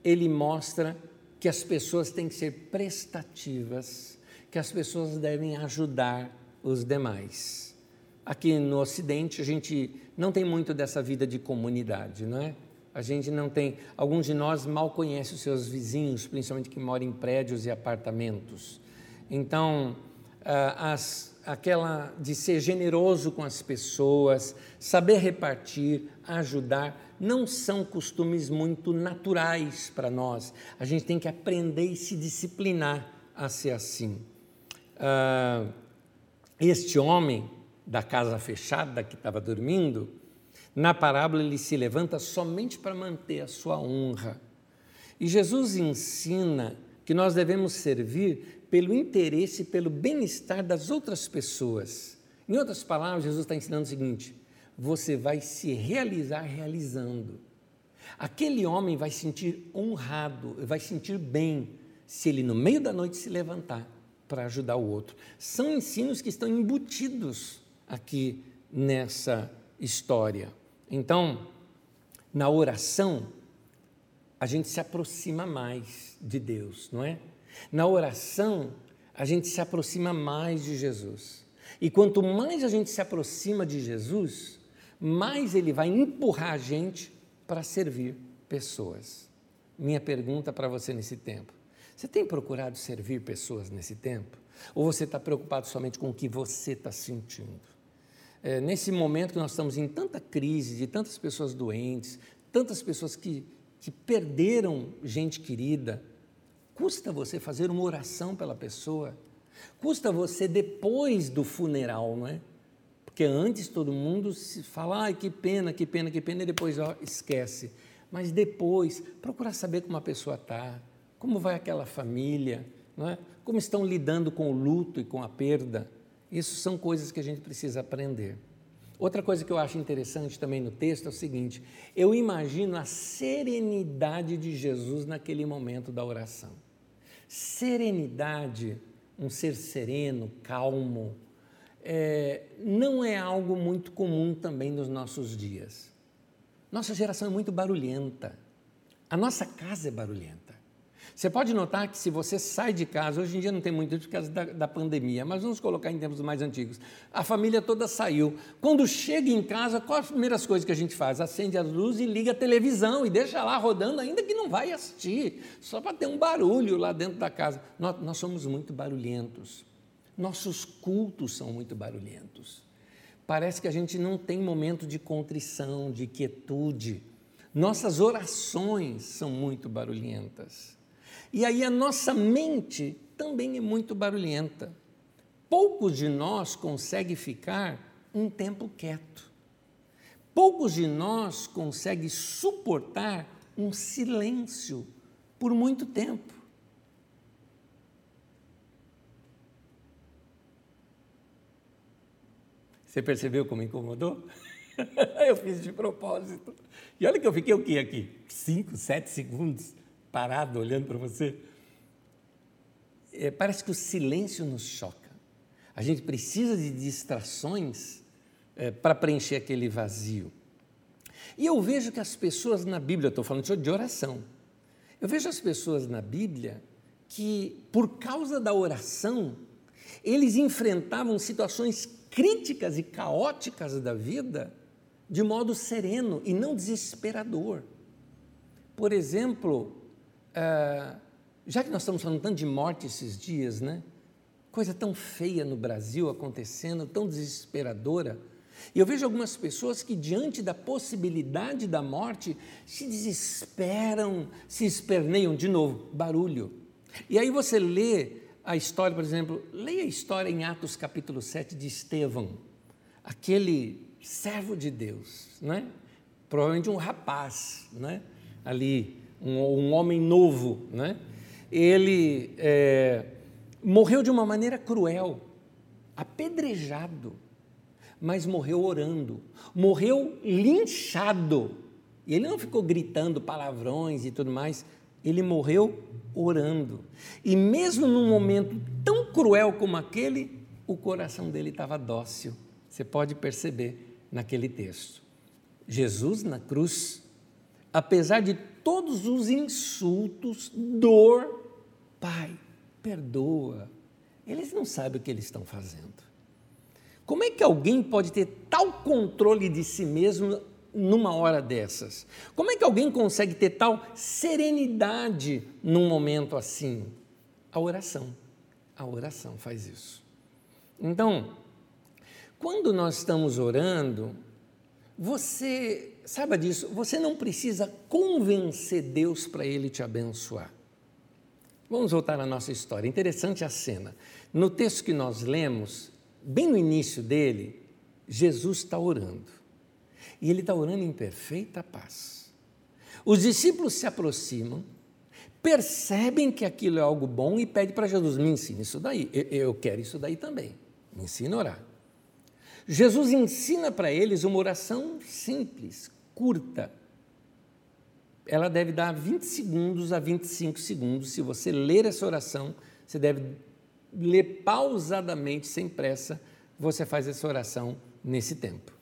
ele mostra que as pessoas têm que ser prestativas, que as pessoas devem ajudar os demais. Aqui no Ocidente, a gente não tem muito dessa vida de comunidade, não é? A gente não tem. Alguns de nós mal conhecem os seus vizinhos, principalmente que moram em prédios e apartamentos. Então, ah, as, aquela de ser generoso com as pessoas, saber repartir, ajudar, não são costumes muito naturais para nós. A gente tem que aprender e se disciplinar a ser assim. Ah, este homem da casa fechada que estava dormindo, na parábola ele se levanta somente para manter a sua honra. E Jesus ensina que nós devemos servir pelo interesse, pelo bem-estar das outras pessoas. Em outras palavras, Jesus está ensinando o seguinte: você vai se realizar realizando. Aquele homem vai sentir honrado, vai sentir bem se ele no meio da noite se levantar para ajudar o outro. São ensinos que estão embutidos aqui nessa história. Então, na oração, a gente se aproxima mais de Deus, não é? Na oração, a gente se aproxima mais de Jesus. E quanto mais a gente se aproxima de Jesus, mais ele vai empurrar a gente para servir pessoas. Minha pergunta para você nesse tempo: você tem procurado servir pessoas nesse tempo? Ou você está preocupado somente com o que você está sentindo? É, nesse momento que nós estamos em tanta crise, de tantas pessoas doentes, tantas pessoas que, que perderam gente querida, custa você fazer uma oração pela pessoa? Custa você depois do funeral, não é? Porque antes todo mundo se fala, ai, que pena, que pena, que pena, e depois ó, esquece. Mas depois, procurar saber como a pessoa está, como vai aquela família, não é? como estão lidando com o luto e com a perda. Isso são coisas que a gente precisa aprender. Outra coisa que eu acho interessante também no texto é o seguinte: eu imagino a serenidade de Jesus naquele momento da oração. Serenidade, um ser sereno, calmo, é, não é algo muito comum também nos nossos dias. Nossa geração é muito barulhenta. A nossa casa é barulhenta. Você pode notar que se você sai de casa, hoje em dia não tem muito por causa da, da, pandemia, mas vamos colocar em tempos mais antigos. A família toda saiu. Quando chega em casa, quais as primeiras coisas que a gente faz? Acende as luzes e liga a televisão e deixa lá rodando, ainda que não vai assistir, só para ter um barulho lá dentro da casa. Nós, nós somos muito barulhentos. Nossos cultos são muito barulhentos. Parece que a gente não tem momento de contrição, de quietude. Nossas orações são muito barulhentas. E aí a nossa mente também é muito barulhenta. Poucos de nós conseguem ficar um tempo quieto. Poucos de nós conseguem suportar um silêncio por muito tempo. Você percebeu como incomodou? eu fiz de propósito. E olha que eu fiquei o quê aqui? Cinco, sete segundos parado olhando para você. É, parece que o silêncio nos choca. A gente precisa de distrações é, para preencher aquele vazio. E eu vejo que as pessoas na Bíblia, estou falando de oração, eu vejo as pessoas na Bíblia que, por causa da oração, eles enfrentavam situações críticas e caóticas da vida de modo sereno e não desesperador. Por exemplo, ah, já que nós estamos falando tanto de morte esses dias, né? Coisa tão feia no Brasil acontecendo, tão desesperadora. E eu vejo algumas pessoas que, diante da possibilidade da morte, se desesperam, se esperneiam de novo, barulho. E aí você lê a história, por exemplo, leia a história em Atos capítulo 7 de Estevão, aquele servo de Deus, né? provavelmente um rapaz, né? ali um, um homem novo, né? ele é, morreu de uma maneira cruel, apedrejado, mas morreu orando, morreu linchado. E ele não ficou gritando palavrões e tudo mais, ele morreu orando. E mesmo num momento tão cruel como aquele, o coração dele estava dócil. Você pode perceber naquele texto. Jesus na cruz, apesar de todos os insultos, dor, Pai, perdoa. Eles não sabem o que eles estão fazendo. Como é que alguém pode ter tal controle de si mesmo numa hora dessas? Como é que alguém consegue ter tal serenidade num momento assim? A oração. A oração faz isso. Então, quando nós estamos orando, você saiba disso, você não precisa convencer Deus para Ele te abençoar. Vamos voltar à nossa história. Interessante a cena. No texto que nós lemos, bem no início dele, Jesus está orando. E ele está orando em perfeita paz. Os discípulos se aproximam, percebem que aquilo é algo bom e pedem para Jesus: me ensine isso daí. Eu quero isso daí também. Me ensina a orar. Jesus ensina para eles uma oração simples, curta. ela deve dar 20 segundos a 25 segundos. Se você ler essa oração, você deve ler pausadamente, sem pressa, você faz essa oração nesse tempo.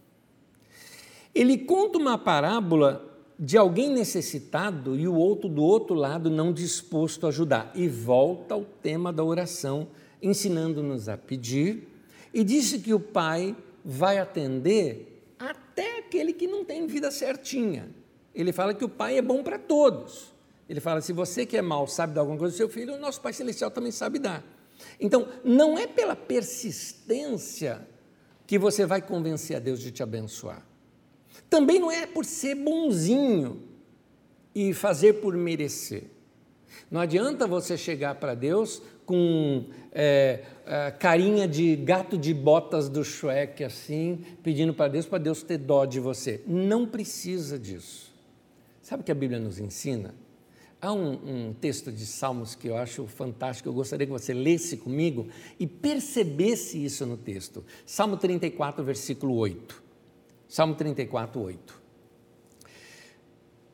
Ele conta uma parábola de alguém necessitado e o outro do outro lado não disposto a ajudar. E volta ao tema da oração, ensinando-nos a pedir, e disse que o Pai vai atender até aquele que não tem vida certinha. Ele fala que o Pai é bom para todos. Ele fala: se você que é mal sabe dar alguma coisa do seu filho, o nosso Pai Celestial também sabe dar. Então, não é pela persistência que você vai convencer a Deus de te abençoar. Também não é por ser bonzinho e fazer por merecer. Não adianta você chegar para Deus com é, é, carinha de gato de botas do Shrek, assim, pedindo para Deus, para Deus ter dó de você. Não precisa disso. Sabe o que a Bíblia nos ensina? Há um, um, texto de Salmos que eu acho fantástico, eu gostaria que você lesse comigo e percebesse isso no texto. Salmo 34, versículo 8. Salmo 34, 8.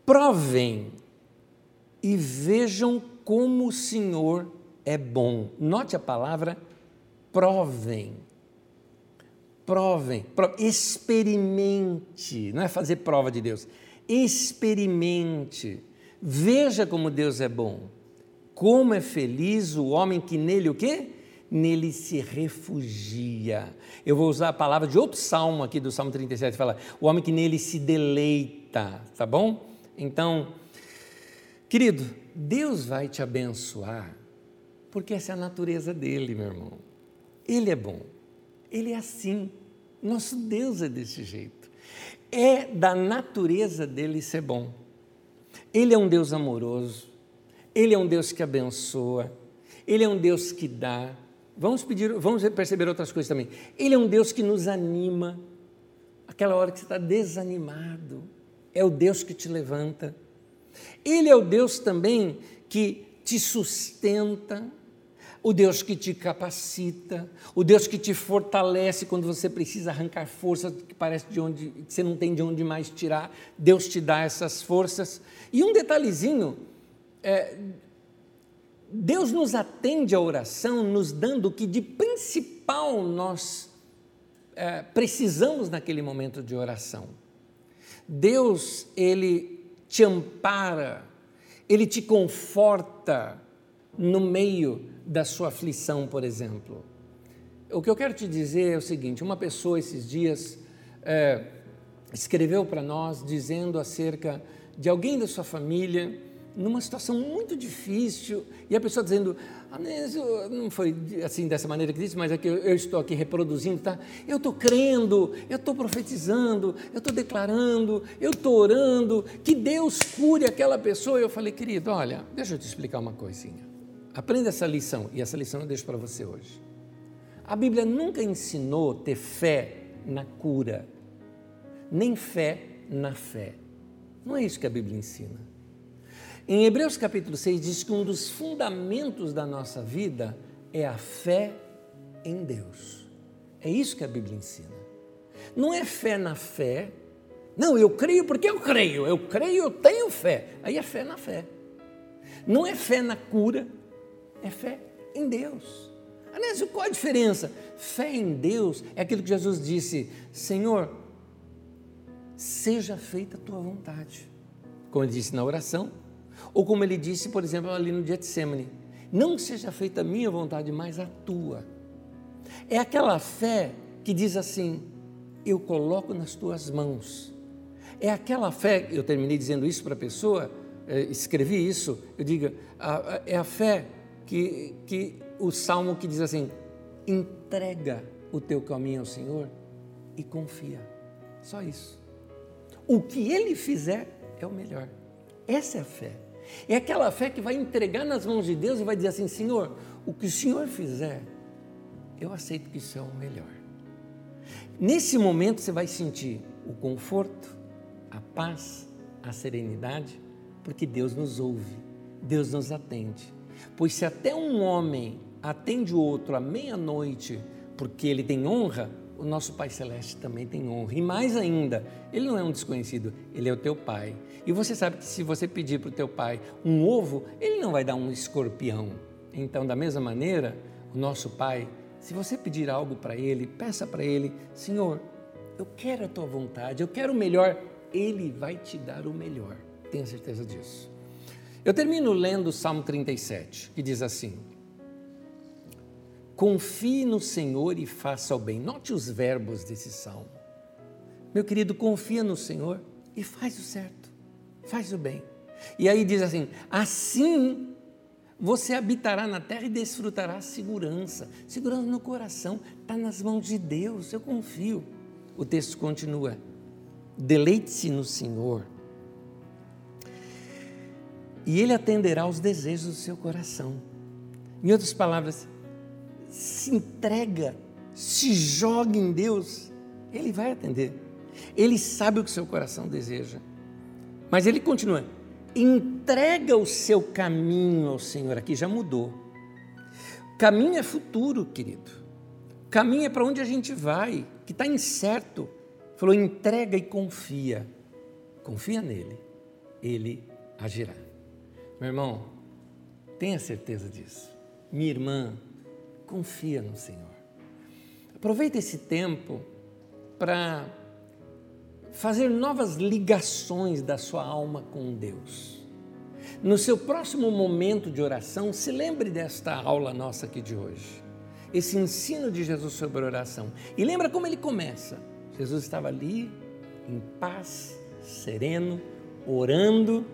Provem e vejam como o Senhor é bom. Note a palavra provem. Provem, experimente, não é fazer prova de Deus, experimente Veja como Deus é bom. Como é feliz o homem que nele o quê? Nele se refugia. Eu vou usar a palavra de outro salmo aqui do Salmo 37, fala: o homem que nele se deleita, tá bom? Então, querido, Deus vai te abençoar, porque essa é a natureza dele, meu irmão. Ele é bom. Ele é assim. Nosso Deus é desse jeito. É da natureza dele ser bom. Ele é um Deus amoroso, Ele é um Deus que abençoa, Ele é um Deus que dá. Vamos pedir, vamos perceber outras coisas também. Ele é um Deus que nos anima. Aquela hora que você está desanimado, é o Deus que te levanta. Ele é o Deus também que te sustenta, o Deus que te capacita, o Deus que te fortalece quando você precisa arrancar forças que parece de onde que você não tem de onde mais tirar. Deus te dá essas forças. E um detalhezinho, é, Deus nos atende à oração, nos dando o que de principal nós é, precisamos naquele momento de oração. Deus, ele te ampara, ele te conforta no meio da sua aflição, por exemplo. O que eu quero te dizer é o seguinte: uma pessoa esses dias é, escreveu para nós dizendo acerca de alguém da sua família numa situação muito difícil e a pessoa dizendo, Anésio, não foi assim dessa maneira que disse, mas é que eu, eu estou aqui reproduzindo, tá? Eu estou crendo, eu estou profetizando, eu estou declarando, eu estou orando, que Deus cure aquela pessoa. Eu falei, querido, olha, deixa eu te explicar uma coisinha. Aprenda essa lição, e essa lição eu deixo para você hoje. A Bíblia nunca ensinou ter fé na cura, nem fé na fé. Não é isso que a Bíblia ensina. Em Hebreus capítulo 6 diz que um dos fundamentos da nossa vida é a fé em Deus. É isso que a Bíblia ensina. Não é fé na fé. Não, eu creio porque eu creio. Eu creio, eu tenho fé. Aí é fé na fé. Não é fé na cura, é fé em Deus. Aliás, qual a diferença? Fé em Deus é aquilo que Jesus disse: Senhor, seja feita a tua vontade. Como ele disse na oração, ou como ele disse, por exemplo, ali no Getsemane: Não seja feita a minha vontade, mas a tua. É aquela fé que diz assim: Eu coloco nas tuas mãos. É aquela fé, eu terminei dizendo isso para a pessoa, eh, escrevi isso, eu digo, é a fé que, que o salmo que diz assim: entrega o teu caminho ao Senhor e confia. Só isso. O que ele fizer é o melhor. Essa é a fé. É aquela fé que vai entregar nas mãos de Deus e vai dizer assim: Senhor, o que o Senhor fizer, eu aceito que isso é o melhor. Nesse momento você vai sentir o conforto, a paz, a serenidade, porque Deus nos ouve, Deus nos atende. Pois se até um homem atende o outro à meia-noite porque ele tem honra, o nosso Pai Celeste também tem honra. E mais ainda, Ele não é um desconhecido, Ele é o teu Pai. E você sabe que se você pedir para o teu Pai um ovo, Ele não vai dar um escorpião. Então, da mesma maneira, o nosso Pai, se você pedir algo para Ele, peça para Ele, Senhor, eu quero a tua vontade, eu quero o melhor, Ele vai te dar o melhor. Tenha certeza disso. Eu termino lendo o Salmo 37, que diz assim: Confie no Senhor e faça o bem. Note os verbos desse salmo. Meu querido, confia no Senhor e faz o certo, faz o bem. E aí diz assim: assim você habitará na terra e desfrutará segurança. Segurança no coração, está nas mãos de Deus, eu confio. O texto continua: deleite-se no Senhor, e Ele atenderá aos desejos do seu coração. Em outras palavras, se entrega, se joga em Deus, Ele vai atender. Ele sabe o que seu coração deseja. Mas ele continua: entrega o seu caminho ao Senhor. Aqui já mudou. Caminho é futuro, querido. Caminho é para onde a gente vai, que está incerto. Falou: entrega e confia. Confia nele, ele agirá. Meu irmão, tenha certeza disso. Minha irmã, confia no Senhor. Aproveita esse tempo para fazer novas ligações da sua alma com Deus. No seu próximo momento de oração, se lembre desta aula nossa aqui de hoje. Esse ensino de Jesus sobre oração. E lembra como ele começa. Jesus estava ali, em paz, sereno, orando,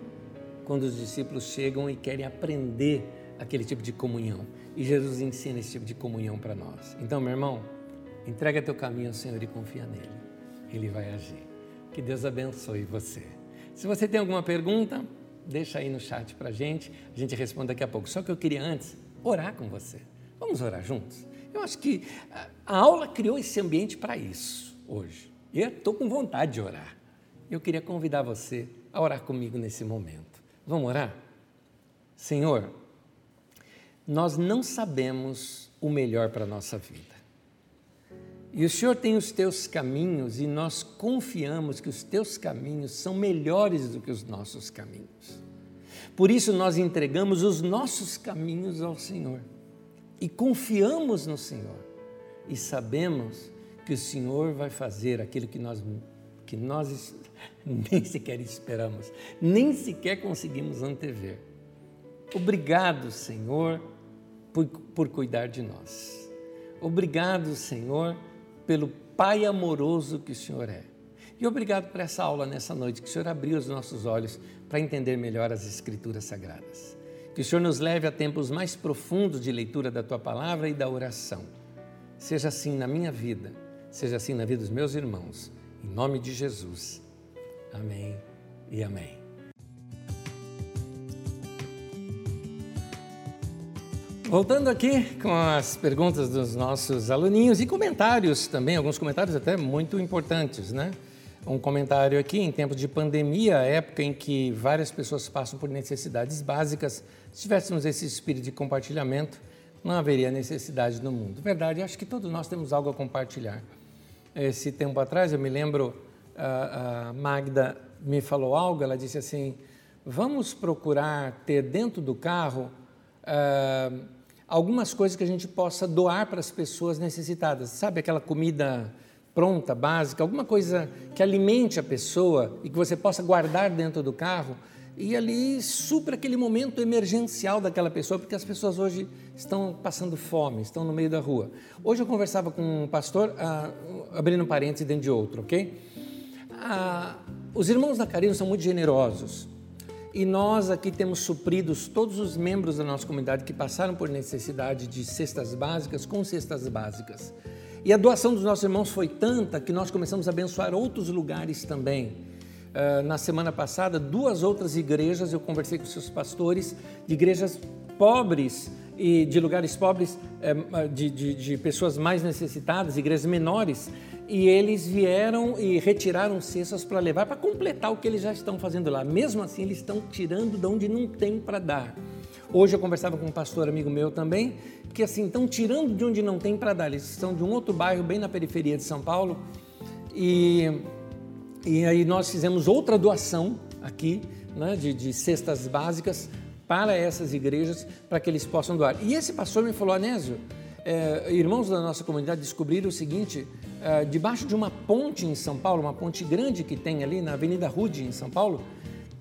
quando os discípulos chegam e querem aprender aquele tipo de comunhão. E Jesus ensina esse tipo de comunhão para nós. Então, meu irmão, entrega teu caminho ao Senhor e confia nele. Ele vai agir. Que Deus abençoe você. Se você tem alguma pergunta, deixa aí no chat para a gente. A gente responde daqui a pouco. Só que eu queria antes orar com você. Vamos orar juntos? Eu acho que a aula criou esse ambiente para isso hoje. E eu estou com vontade de orar. Eu queria convidar você a orar comigo nesse momento. Vamos orar? Senhor, nós não sabemos o melhor para a nossa vida. E o Senhor tem os teus caminhos e nós confiamos que os teus caminhos são melhores do que os nossos caminhos. Por isso nós entregamos os nossos caminhos ao Senhor e confiamos no Senhor e sabemos que o Senhor vai fazer aquilo que nós, que nós nem sequer esperamos, nem sequer conseguimos antever. Obrigado, Senhor por, por cuidar de nós. Obrigado, Senhor, pelo Pai amoroso que o Senhor é. E obrigado por essa aula nessa noite, que o Senhor abriu os nossos olhos para entender melhor as Escrituras Sagradas. Que o Senhor nos leve a tempos mais profundos de leitura da Tua palavra e da oração. Seja assim na minha vida, seja assim na vida dos meus irmãos. Em nome de Jesus. Amém e amém. Voltando aqui com as perguntas dos nossos aluninhos e comentários também, alguns comentários até muito importantes, né? Um comentário aqui, em tempos de pandemia, época em que várias pessoas passam por necessidades básicas, se tivéssemos esse espírito de compartilhamento, não haveria necessidade no mundo. Verdade, acho que todos nós temos algo a compartilhar. Esse tempo atrás, eu me lembro, a Magda me falou algo, ela disse assim, vamos procurar ter dentro do carro... Uh, algumas coisas que a gente possa doar para as pessoas necessitadas. Sabe aquela comida pronta, básica, alguma coisa que alimente a pessoa e que você possa guardar dentro do carro e ali supra aquele momento emergencial daquela pessoa, porque as pessoas hoje estão passando fome, estão no meio da rua. Hoje eu conversava com um pastor, ah, abrindo um parênteses dentro de outro, ok? Ah, os irmãos da Carina são muito generosos. E nós aqui temos supridos todos os membros da nossa comunidade que passaram por necessidade de cestas básicas com cestas básicas. E a doação dos nossos irmãos foi tanta que nós começamos a abençoar outros lugares também. Uh, na semana passada, duas outras igrejas, eu conversei com seus pastores, de igrejas pobres e de lugares pobres, eh, de, de, de pessoas mais necessitadas, igrejas menores, e eles vieram e retiraram cestas para levar, para completar o que eles já estão fazendo lá. Mesmo assim, eles estão tirando de onde não tem para dar. Hoje eu conversava com um pastor amigo meu também, que assim, estão tirando de onde não tem para dar. Eles são de um outro bairro bem na periferia de São Paulo. E, e aí nós fizemos outra doação aqui, né, de, de cestas básicas para essas igrejas, para que eles possam doar. E esse pastor me falou, Anésio, é, irmãos da nossa comunidade descobriram o seguinte: é, debaixo de uma ponte em São Paulo, uma ponte grande que tem ali na Avenida Rude, em São Paulo,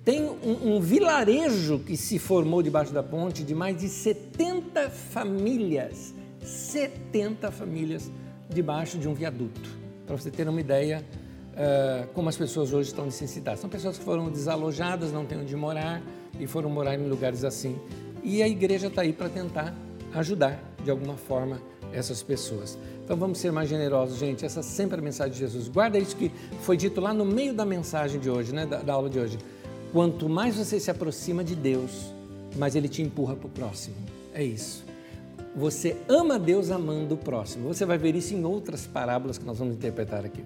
tem um, um, vilarejo que se formou debaixo da ponte de mais de 70 famílias. 70 famílias debaixo de um viaduto. Para você ter uma ideia uh, como as pessoas hoje estão necessitadas. São pessoas que foram desalojadas, não têm onde morar e foram morar em lugares assim. E a igreja está aí para tentar ajudar de alguma forma essas pessoas. Então vamos ser mais generosos, gente. Essa é sempre a mensagem de Jesus. Guarda isso que foi dito lá no meio da mensagem de hoje, né, da, da aula de hoje. Quanto mais você se aproxima de Deus, mais Ele te empurra para o próximo. É isso. Você ama Deus amando o próximo. Você vai ver isso em outras parábolas que nós vamos interpretar aqui.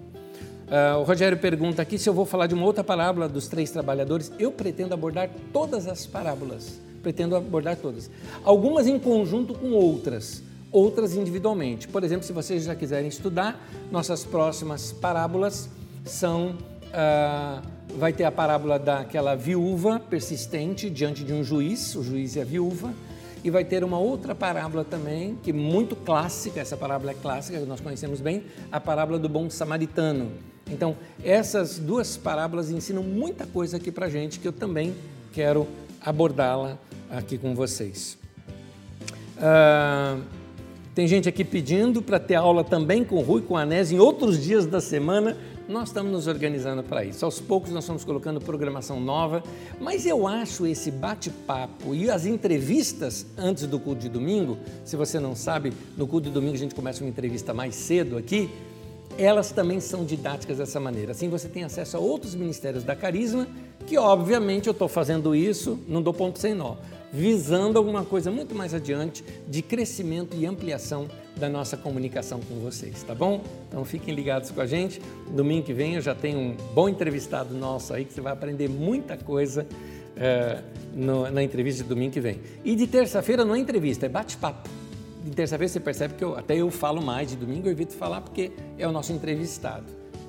Uh, o Rogério pergunta aqui se eu vou falar de uma outra parábola dos três trabalhadores. Eu pretendo abordar todas as parábolas. Pretendo abordar todas. Algumas em conjunto com outras, outras individualmente. Por exemplo, se vocês já quiserem estudar, nossas próximas parábolas são. Uh, vai ter a parábola daquela viúva persistente diante de um juiz, o juiz e a viúva, e vai ter uma outra parábola também, que é muito clássica, essa parábola é clássica, que nós conhecemos bem, a parábola do bom samaritano. Então, essas duas parábolas ensinam muita coisa aqui para gente, que eu também quero abordá-la aqui com vocês. Ah, tem gente aqui pedindo para ter aula também com o Rui, com a Anés, em outros dias da semana, nós estamos nos organizando para isso. Aos poucos nós estamos colocando programação nova, mas eu acho esse bate-papo e as entrevistas antes do culto de domingo, se você não sabe, no culto de domingo a gente começa uma entrevista mais cedo aqui, elas também são didáticas dessa maneira. Assim você tem acesso a outros ministérios da Carisma, que obviamente eu estou fazendo isso, não dou ponto sem nó, visando alguma coisa muito mais adiante de crescimento e ampliação da nossa comunicação com vocês, tá bom? Então fiquem ligados com a gente. Domingo que vem eu já tenho um bom entrevistado nosso aí que você vai aprender muita coisa é, no, na entrevista de domingo que vem. E de terça-feira não é entrevista, é bate-papo. De terça-feira você percebe que eu, até eu falo mais, de domingo eu evito falar porque é o nosso entrevistado.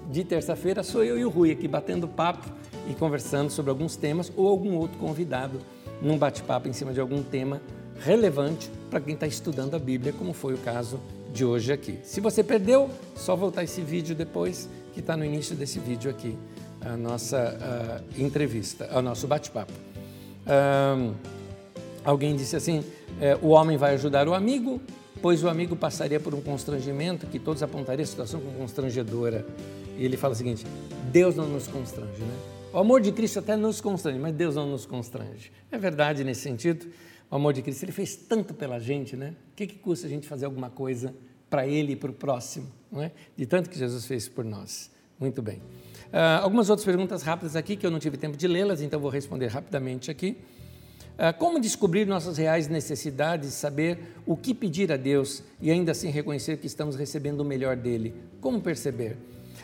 De terça-feira sou eu e o Rui aqui batendo papo e conversando sobre alguns temas ou algum outro convidado num bate-papo em cima de algum tema relevante para quem está estudando a Bíblia, como foi o caso de hoje aqui. Se você perdeu, só voltar esse vídeo depois, que está no início desse vídeo aqui, a nossa uh, entrevista, o nosso bate-papo. Uh, alguém disse assim: é, o homem vai ajudar o amigo, pois o amigo passaria por um constrangimento que todos apontariam a situação como constrangedora. E ele fala o seguinte: Deus não nos constrange, né? O amor de Cristo até nos constrange, mas Deus não nos constrange. É verdade nesse sentido o amor de Cristo. Ele fez tanto pela gente, né? O que, que custa a gente fazer alguma coisa para Ele e para o próximo, não é? De tanto que Jesus fez por nós. Muito bem. Uh, algumas outras perguntas rápidas aqui que eu não tive tempo de lê-las, então vou responder rapidamente aqui. Uh, como descobrir nossas reais necessidades, saber o que pedir a Deus e ainda assim reconhecer que estamos recebendo o melhor dele? Como perceber?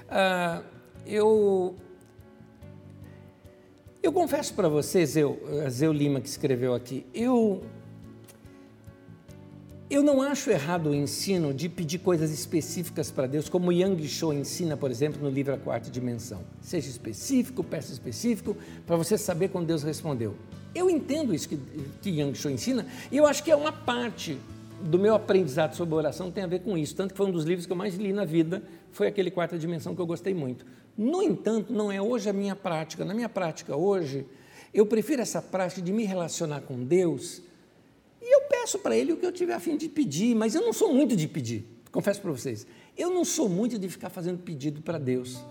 Uh, eu eu confesso para você, Zeu, Zeu Lima, que escreveu aqui, eu, eu não acho errado o ensino de pedir coisas específicas para Deus, como Yang Shou ensina, por exemplo, no livro A Quarta Dimensão. Seja específico, peça específico, para você saber quando Deus respondeu. Eu entendo isso que, que Yang Shou ensina, e eu acho que é uma parte do meu aprendizado sobre oração tem a ver com isso. Tanto que foi um dos livros que eu mais li na vida, foi aquele Quarta Dimensão que eu gostei muito. No entanto, não é hoje a minha prática. Na minha prática hoje, eu prefiro essa prática de me relacionar com Deus e eu peço para Ele o que eu tiver a fim de pedir, mas eu não sou muito de pedir, confesso para vocês. Eu não sou muito de ficar fazendo pedido para Deus.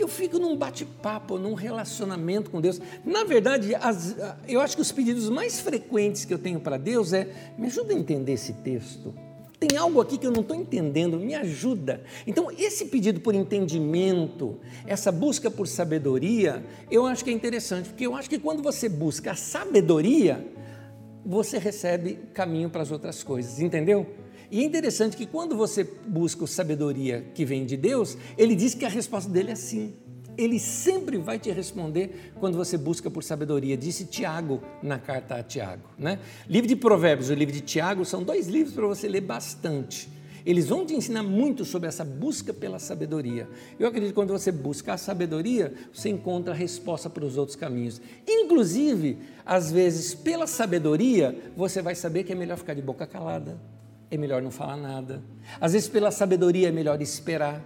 Eu fico num bate-papo, num relacionamento com Deus. Na verdade, as, eu acho que os pedidos mais frequentes que eu tenho para Deus é: me ajuda a entender esse texto tem algo aqui que eu não estou entendendo, me ajuda. Então, esse pedido por entendimento, essa busca por sabedoria, eu acho que é interessante, porque eu acho que quando você busca a sabedoria, você recebe caminho para as outras coisas, entendeu? E é interessante que quando você busca sabedoria que vem de Deus, ele diz que a resposta dele é sim. Ele sempre vai te responder quando você busca por sabedoria, disse Tiago na carta a Tiago. Né? Livro de Provérbios e o livro de Tiago são dois livros para você ler bastante. Eles vão te ensinar muito sobre essa busca pela sabedoria. Eu acredito que quando você busca a sabedoria, você encontra a resposta para os outros caminhos. Inclusive, às vezes, pela sabedoria, você vai saber que é melhor ficar de boca calada, é melhor não falar nada. Às vezes, pela sabedoria, é melhor esperar.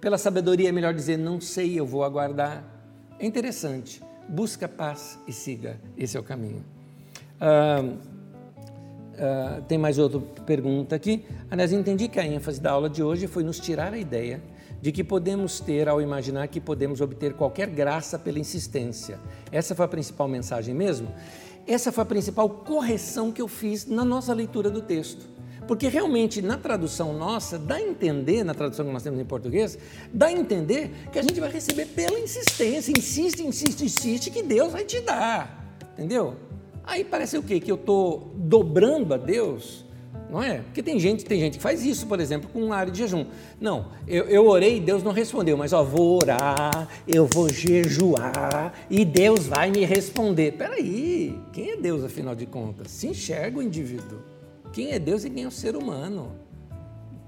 Pela sabedoria, é melhor dizer não sei, eu vou aguardar. É interessante. Busca paz e siga. Esse é o caminho. Ah, Uh, tem mais outra pergunta aqui. Aliás, entendi que a ênfase da aula de hoje foi nos tirar a ideia de que podemos ter ao imaginar que podemos obter qualquer graça pela insistência. Essa foi a principal mensagem mesmo? Essa foi a principal correção que eu fiz na nossa leitura do texto. Porque realmente na tradução nossa, dá a entender, na tradução que nós temos em português, dá a entender que a gente vai receber pela insistência, insiste, insiste, insiste, que Deus vai te dar. Entendeu? Aí parece o quê? Que eu estou dobrando a Deus? Não é? Porque tem gente, tem gente que faz isso, por exemplo, com área de jejum. Não, eu, eu orei e Deus não respondeu, mas ó, vou orar, eu vou jejuar e Deus vai me responder. Peraí, quem é Deus afinal de contas? Se enxerga o indivíduo. Quem é Deus e quem é o ser humano?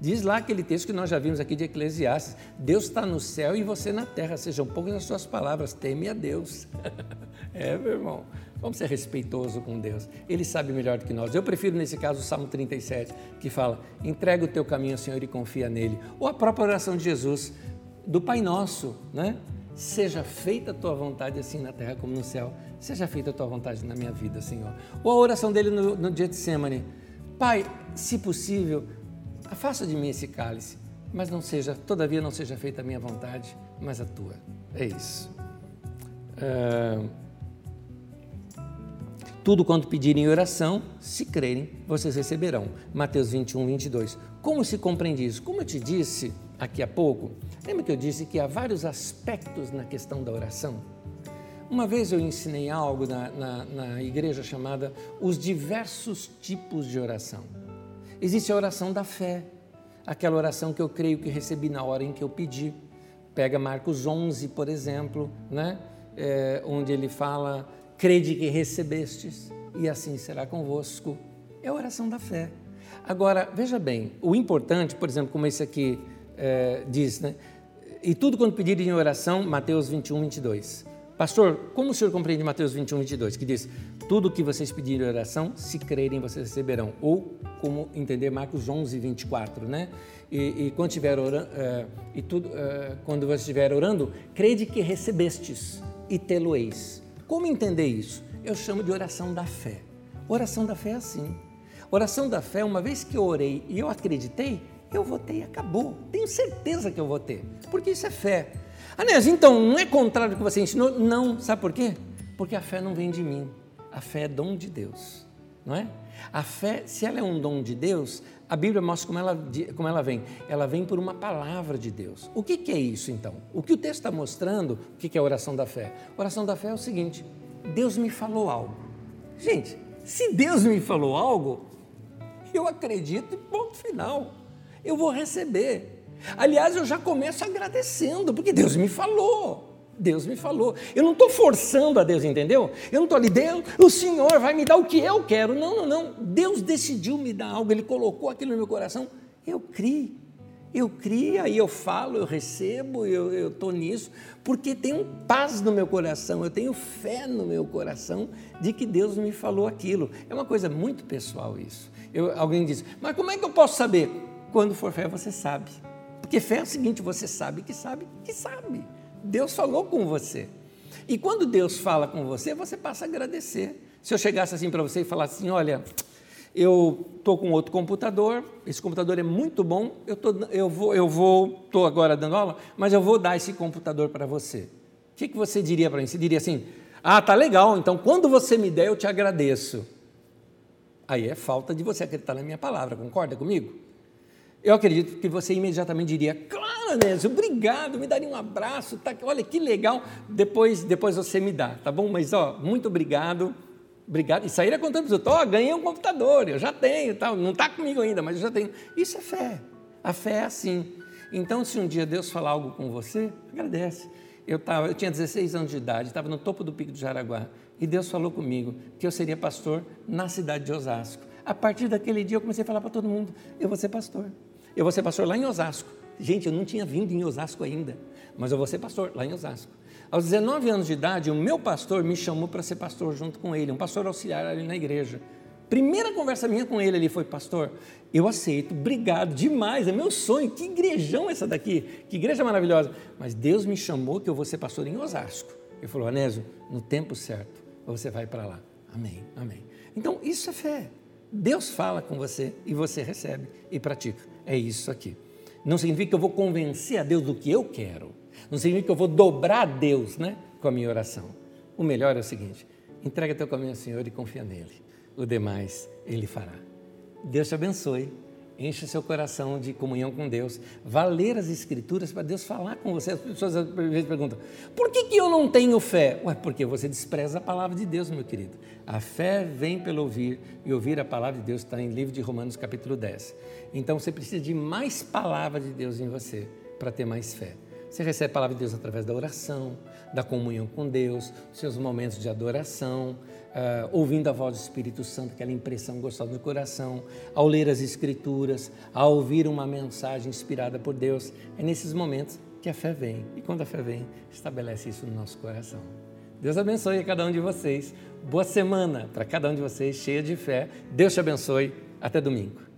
Diz lá aquele texto que nós já vimos aqui de Eclesiastes: Deus está no céu e você na terra, sejam poucas as suas palavras, teme a Deus. é, meu irmão. Vamos ser respeitoso com Deus. Ele sabe melhor do que nós. Eu prefiro, nesse caso, o Salmo 37, que fala: entrega o teu caminho ao Senhor e confia nele. Ou a própria oração de Jesus, do Pai Nosso, né? Seja feita a tua vontade, assim na terra como no céu. Seja feita a tua vontade na minha vida, Senhor. Ou a oração dele no, no Semane: Pai, se possível, afasta de mim esse cálice, mas não seja, todavia não seja feita a minha vontade, mas a tua. É isso. Uh... Tudo quanto pedirem em oração, se crerem, vocês receberão. Mateus 21, 22. Como se compreende isso? Como eu te disse aqui há pouco, lembra que eu disse que há vários aspectos na questão da oração? Uma vez eu ensinei algo na, na, na igreja chamada os diversos tipos de oração. Existe a oração da fé, aquela oração que eu creio que recebi na hora em que eu pedi. Pega Marcos 11, por exemplo, né? É, onde ele fala crede que recebestes, e assim será convosco. É a oração da fé. Agora, veja bem, o importante, por exemplo, como esse aqui é, diz, né? E tudo quando pedirem em oração, Mateus 21, 22. Pastor, como o senhor compreende Mateus 21, 22, que diz: Tudo que vocês pedirem em oração, se crerem, vocês receberão. Ou, como entender Marcos 11, 24, né? E, e quando, estiver orando, é, e tudo, é, quando você estiver orando, crede que recebestes e tê-lo-eis. Como entender isso? Eu chamo de oração da fé. Oração da fé é assim. Oração da fé, uma vez que eu orei e eu acreditei, eu votei e acabou. Tenho certeza que eu vou ter, porque isso é fé. Anés, então não é contrário do que você ensinou? Não. Sabe por quê? Porque a fé não vem de mim. A fé é dom de Deus, não é? A fé, se ela é um dom de Deus, a Bíblia mostra como ela, como ela vem. Ela vem por uma palavra de Deus. O que, que é isso então? O que o texto está mostrando, o que, que é a oração da fé? A oração da fé é o seguinte: Deus me falou algo. Gente, se Deus me falou algo, eu acredito e ponto final. Eu vou receber. Aliás, eu já começo agradecendo, porque Deus me falou. Deus me falou. Eu não estou forçando a Deus, entendeu? Eu não estou ali, Deus, o Senhor vai me dar o que eu quero. Não, não, não. Deus decidiu me dar algo, Ele colocou aquilo no meu coração. Eu criei. Eu crio, aí eu falo, eu recebo, eu estou nisso, porque tenho paz no meu coração, eu tenho fé no meu coração de que Deus me falou aquilo. É uma coisa muito pessoal isso. Eu, alguém diz, mas como é que eu posso saber? Quando for fé, você sabe. Porque fé é o seguinte: você sabe que sabe que sabe. Deus falou com você. E quando Deus fala com você, você passa a agradecer. Se eu chegasse assim para você e falasse assim: olha, eu estou com outro computador, esse computador é muito bom, eu, tô, eu vou, eu vou, estou agora dando aula, mas eu vou dar esse computador para você. O que, que você diria para mim? Você diria assim: ah, tá legal, então quando você me der, eu te agradeço. Aí é falta de você acreditar na minha palavra, concorda comigo? Eu acredito que você imediatamente diria: claro Anésio, obrigado, me daria um abraço, tá? olha que legal, depois, depois você me dá, tá bom? Mas, ó, muito obrigado, obrigado, e saíra contando para os outros, ó, ganhei um computador, eu já tenho, tal, não está comigo ainda, mas eu já tenho. Isso é fé, a fé é assim. Então, se um dia Deus falar algo com você, agradece. eu, tava, eu tinha 16 anos de idade, estava no topo do Pico do Jaraguá, e Deus falou comigo que eu seria pastor na cidade de Osasco. A partir daquele dia eu comecei a falar para todo mundo: eu vou ser pastor. Eu vou ser pastor lá em Osasco. Gente, eu não tinha vindo em Osasco ainda, mas eu vou ser pastor lá em Osasco. Aos 19 anos de idade, o meu pastor me chamou para ser pastor junto com ele, um pastor auxiliar ali na igreja. Primeira conversa minha com ele, ele foi, pastor, eu aceito, obrigado, demais, é meu sonho, que igrejão essa daqui, que igreja maravilhosa. Mas Deus me chamou que eu vou ser pastor em Osasco. Ele falou, Anésio, no tempo certo, você vai para lá. Amém, amém. Então, isso é fé. Deus fala com você e você recebe e pratica. É isso aqui. Não significa que eu vou convencer a Deus do que eu quero. Não significa que eu vou dobrar a Deus né, com a minha oração. O melhor é o seguinte: entrega teu caminho ao Senhor e confia nele o demais Ele fará. Deus te abençoe. Enche seu coração de comunhão com Deus. Vá ler as Escrituras para Deus falar com você. As pessoas às vezes perguntam: por que, que eu não tenho fé? Ué, porque você despreza a palavra de Deus, meu querido. A fé vem pelo ouvir, e ouvir a palavra de Deus está em livro de Romanos, capítulo 10. Então você precisa de mais palavra de Deus em você para ter mais fé. Você recebe a palavra de Deus através da oração, da comunhão com Deus, seus momentos de adoração, uh, ouvindo a voz do Espírito Santo, aquela impressão gostosa do coração, ao ler as Escrituras, ao ouvir uma mensagem inspirada por Deus. É nesses momentos que a fé vem. E quando a fé vem, estabelece isso no nosso coração. Deus abençoe a cada um de vocês. Boa semana para cada um de vocês, cheia de fé. Deus te abençoe. Até domingo.